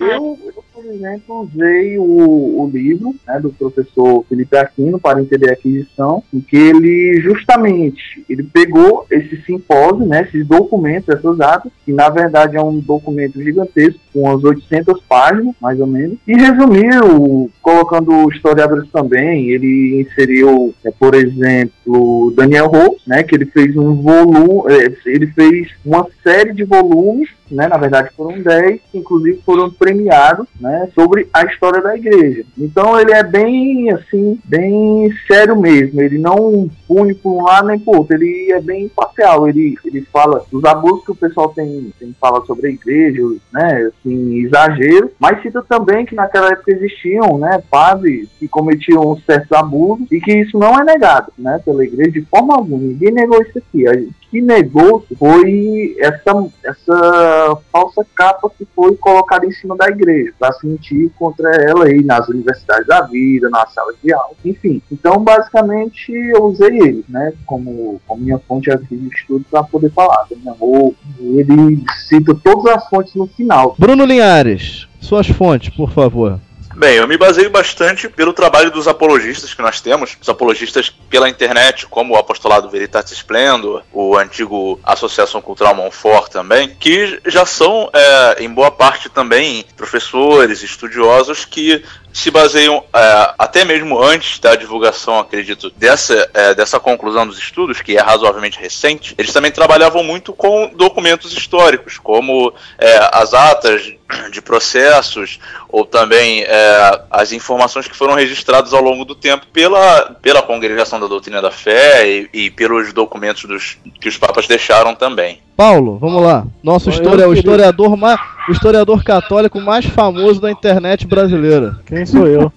Eu, eu, por exemplo, usei o, o livro né, do professor Felipe Aquino para entender a aquisição, em que ele justamente ele pegou esse simpósio, né, esses documentos, essas atas, que na verdade é um documento gigantesco, com umas 800 páginas, mais ou menos, e resumiu, colocando historiadores também, ele inseriu, é, por exemplo, Daniel Hope, né, que ele fez um volume, é, ele fez uma série de volumes né, na verdade foram 10, que inclusive foram premiados, né, sobre a história da igreja. Então ele é bem, assim, bem sério mesmo, ele não pune por um lado nem por outro, ele é bem imparcial, ele, ele fala dos abusos que o pessoal tem, tem fala sobre a igreja, né, assim, exagero, mas cita também que naquela época existiam, né, padres que cometiam certos abusos e que isso não é negado, né, pela igreja de forma alguma, ninguém negou isso aqui, a que negou foi essa, essa falsa capa que foi colocada em cima da igreja para se mentir contra ela aí nas universidades da vida, nas salas de aula, enfim. Então, basicamente, eu usei ele, né, como, como minha fonte aqui de estudo para poder falar. Né? Ou ele cita todas as fontes no final. Bruno Linhares. Suas fontes, por favor. Bem, eu me baseio bastante pelo trabalho dos apologistas que nós temos, os apologistas pela internet, como o Apostolado Veritatis Splendor, o antigo Associação Cultural Monfort também, que já são, é, em boa parte também, professores, estudiosos que se baseiam é, até mesmo antes da divulgação, acredito, dessa, é, dessa conclusão dos estudos, que é razoavelmente recente, eles também trabalhavam muito com documentos históricos, como é, as atas de processos ou também é, as informações que foram registradas ao longo do tempo pela, pela congregação da doutrina da fé e, e pelos documentos dos, que os papas deixaram também. Paulo, vamos lá. Nosso o historiador mais, o historiador católico mais famoso da internet brasileira. Quem sou eu?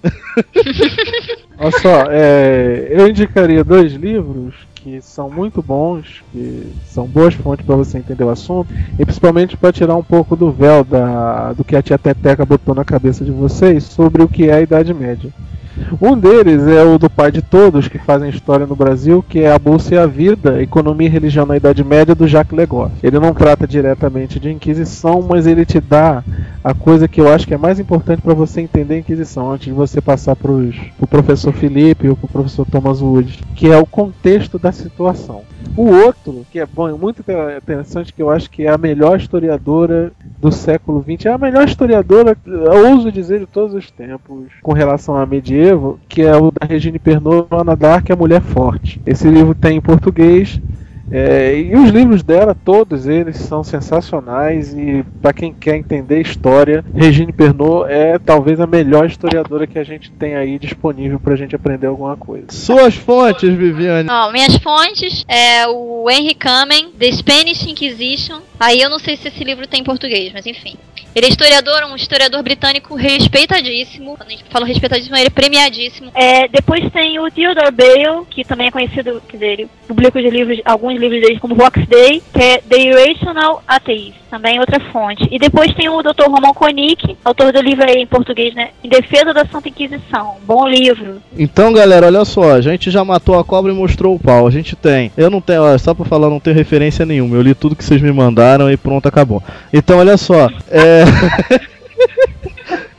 Olha só, é, eu indicaria dois livros que são muito bons, que são boas fontes para você entender o assunto, e principalmente para tirar um pouco do véu da, do que a tia Teteca botou na cabeça de vocês sobre o que é a Idade Média. Um deles é o do pai de todos que fazem história no Brasil, que é A Bolsa e a Vida, Economia e Religião na Idade Média, do Jacques Legoff. Ele não trata diretamente de Inquisição, mas ele te dá a coisa que eu acho que é mais importante para você entender a Inquisição, antes de você passar para o pro professor Felipe ou para o professor Thomas Wood, que é o contexto da situação. O outro, que é bom, muito interessante, que eu acho que é a melhor historiadora do século XX, é a melhor historiadora, eu ouso dizer, de todos os tempos, com relação a medievo, que é o da Regine Pernod, Ana Dark, A Mulher Forte. Esse livro tem em português, é, e os livros dela, todos eles são sensacionais e para quem quer entender história, Regine Pernod é talvez a melhor historiadora que a gente tem aí disponível para a gente aprender alguma coisa. Suas fontes, Viviane. Minhas fontes é o Henry Kamen, The Spanish Inquisition. Aí eu não sei se esse livro tem em português, mas enfim. Ele é historiador, um historiador britânico respeitadíssimo. Quando a gente fala respeitadíssimo, ele é premiadíssimo. É, depois tem o Theodore Bale, que também é conhecido, quer dizer, ele publica os livros, alguns livros dele como Vox Day, que é The Irrational Atheist, também outra fonte. E depois tem o Dr. Roman Koenig, autor do livro aí em português, né? Em Defesa da Santa Inquisição. Bom livro. Então, galera, olha só, a gente já matou a cobra e mostrou o pau. A gente tem. Eu não tenho, ó, só pra falar, não tenho referência nenhuma. Eu li tudo que vocês me mandaram e pronto, acabou. Então, olha só. É.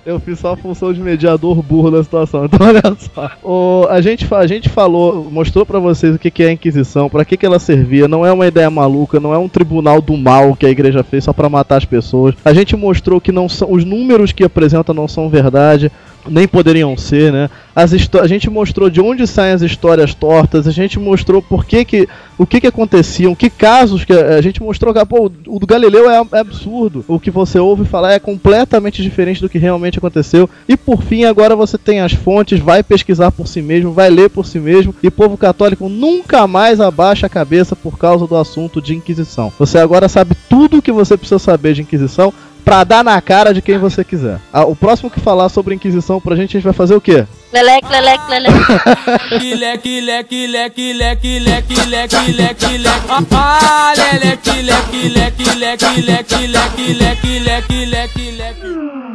Eu fiz só a função de mediador burro da situação. Então, olha só. O, a, gente, a gente falou, mostrou para vocês o que, que é a Inquisição, para que, que ela servia. Não é uma ideia maluca, não é um tribunal do mal que a igreja fez só para matar as pessoas. A gente mostrou que não são, os números que apresenta não são verdade nem poderiam ser, né? As a gente mostrou de onde saem as histórias tortas, a gente mostrou por que que, o que que acontecia, que casos que a gente mostrou que pô, o do Galileu é, é, absurdo. O que você ouve falar é completamente diferente do que realmente aconteceu. E por fim, agora você tem as fontes, vai pesquisar por si mesmo, vai ler por si mesmo. E povo católico nunca mais abaixa a cabeça por causa do assunto de Inquisição. Você agora sabe tudo o que você precisa saber de Inquisição pra dar na cara de quem você quiser. Ah, o próximo que falar sobre Inquisição pra gente, a gente vai fazer o quê? Leleque, leleque, leleque. Leque, leque, leque, leque, leque, leque, leque, leque. Ah, leleque, leque, leque, leque, leque, leque, leque, leque, leque, leque.